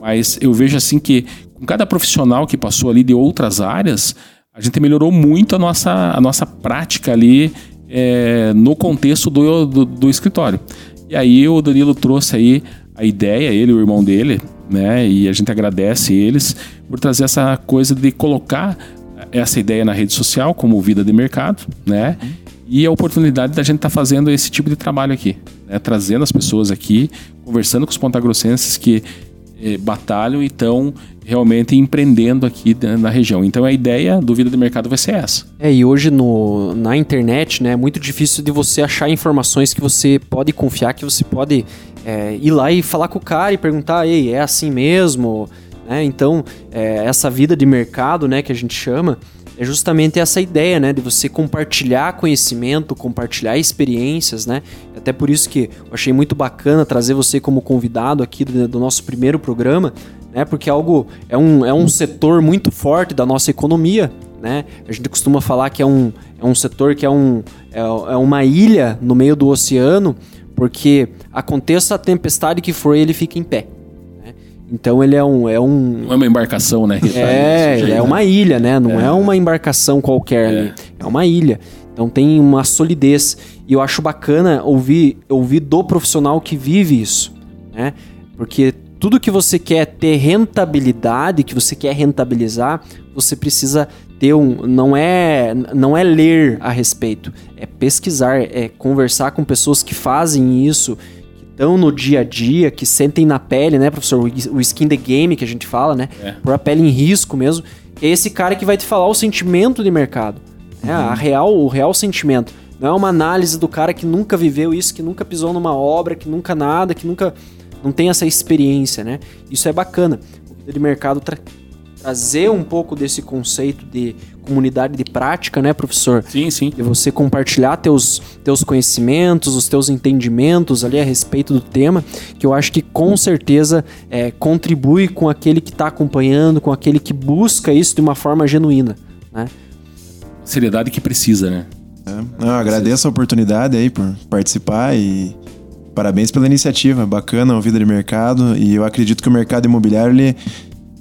Mas eu vejo assim que com cada profissional que passou ali de outras áreas, a gente melhorou muito a nossa, a nossa prática ali é, no contexto do, do, do, escritório. E aí o Danilo trouxe aí a ideia, ele e o irmão dele, né? E a gente agradece eles por trazer essa coisa de colocar essa ideia na rede social como vida de mercado, né? E a oportunidade da gente estar tá fazendo esse tipo de trabalho aqui, né? trazendo as pessoas aqui, conversando com os pontagrossenses que eh, batalham e estão realmente empreendendo aqui na região. Então a ideia do Vida de Mercado vai ser essa. É, e hoje no, na internet né, é muito difícil de você achar informações que você pode confiar, que você pode é, ir lá e falar com o cara e perguntar, ei, é assim mesmo? Né? Então, é, essa vida de mercado, né, que a gente chama, é justamente essa ideia, né, de você compartilhar conhecimento, compartilhar experiências, né? Até por isso que eu achei muito bacana trazer você como convidado aqui do, do nosso primeiro programa, né? Porque é algo é um, é um setor muito forte da nossa economia, né? A gente costuma falar que é um, é um setor que é, um, é, é uma ilha no meio do oceano, porque aconteça a tempestade que for, ele fica em pé. Então ele é um. É um não é uma embarcação, né? É, é uma ilha, né? Não é, é uma embarcação qualquer é. ali. É uma ilha. Então tem uma solidez. E eu acho bacana ouvir, ouvir do profissional que vive isso. Né? Porque tudo que você quer ter rentabilidade, que você quer rentabilizar, você precisa ter um. Não é, não é ler a respeito, é pesquisar, é conversar com pessoas que fazem isso estão no dia a dia, que sentem na pele, né, professor? O skin the game que a gente fala, né? É. Por a pele em risco mesmo. é esse cara que vai te falar o sentimento de mercado. Né? Uhum. A real, o real sentimento. Não é uma análise do cara que nunca viveu isso, que nunca pisou numa obra, que nunca nada, que nunca não tem essa experiência, né? Isso é bacana. De mercado tra trazer um pouco desse conceito de comunidade de prática, né, professor? Sim, sim. De você compartilhar teus, teus conhecimentos, os teus entendimentos ali a respeito do tema, que eu acho que com certeza é, contribui com aquele que está acompanhando, com aquele que busca isso de uma forma genuína, né? Seriedade que precisa, né? É. Não, agradeço a oportunidade aí por participar e parabéns pela iniciativa. Bacana, o Vida de Mercado. E eu acredito que o mercado imobiliário ele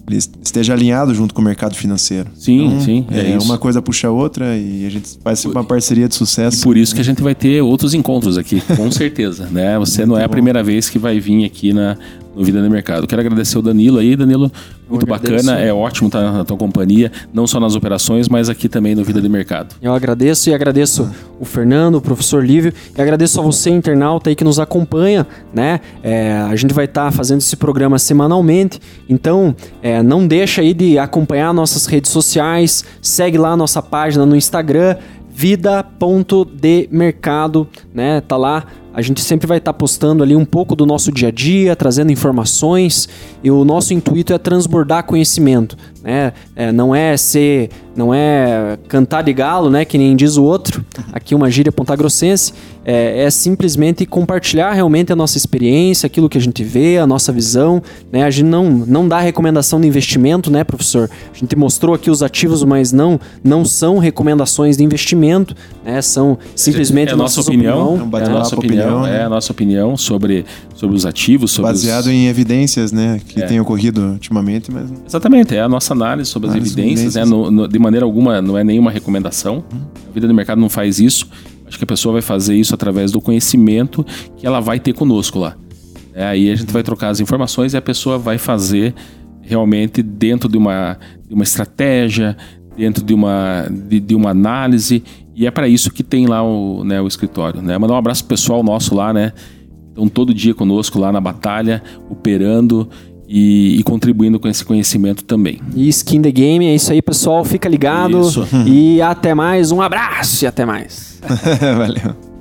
ele esteja alinhado junto com o mercado financeiro. Sim, então, sim. É, é uma coisa puxa a outra e a gente faz uma parceria de sucesso. E por isso que a gente vai ter outros encontros aqui, com certeza. né? Você não é a primeira vez que vai vir aqui na, no Vida no Mercado. Quero agradecer o Danilo aí, Danilo. Muito bacana, é ótimo estar na tua companhia, não só nas operações, mas aqui também no Vida de Mercado. Eu agradeço e agradeço o Fernando, o professor Lívio, e agradeço a você, internauta aí que nos acompanha, né? É, a gente vai estar fazendo esse programa semanalmente, então é, não deixa aí de acompanhar nossas redes sociais, segue lá a nossa página no Instagram, vida.demercado, né? Tá lá a gente sempre vai estar postando ali um pouco do nosso dia a dia, trazendo informações, e o nosso intuito é transbordar conhecimento, né? É, não é ser, não é cantar de galo, né? Que nem diz o outro. Aqui uma gíria pontagrossense é, é simplesmente compartilhar realmente a nossa experiência, aquilo que a gente vê, a nossa visão, né? A gente não não dá recomendação de investimento, né, professor? A gente mostrou aqui os ativos, mas não não são recomendações de investimento, né? São simplesmente é a nossa opinião, opinião, é a nossa opinião opinião, é a nossa opinião sobre, sobre os ativos, sobre baseado os... em evidências, né, que é. tem ocorrido ultimamente, mas exatamente é a nossa análise sobre as evidências, evidências. né, no, no, de maneira alguma não é nenhuma recomendação. Hum. A vida do mercado não faz isso. Acho que a pessoa vai fazer isso através do conhecimento que ela vai ter conosco lá. É, aí a gente vai trocar as informações e a pessoa vai fazer realmente dentro de uma, de uma estratégia, dentro de uma, de, de uma análise. E é para isso que tem lá o, né, o escritório. Né? Mandar um abraço pro pessoal nosso lá, né? Estão todo dia conosco lá na batalha, operando e, e, contribuindo com esse conhecimento também. E Skin the Game, é isso aí, pessoal. Fica ligado. Isso. E até mais. Um abraço e até mais. Valeu.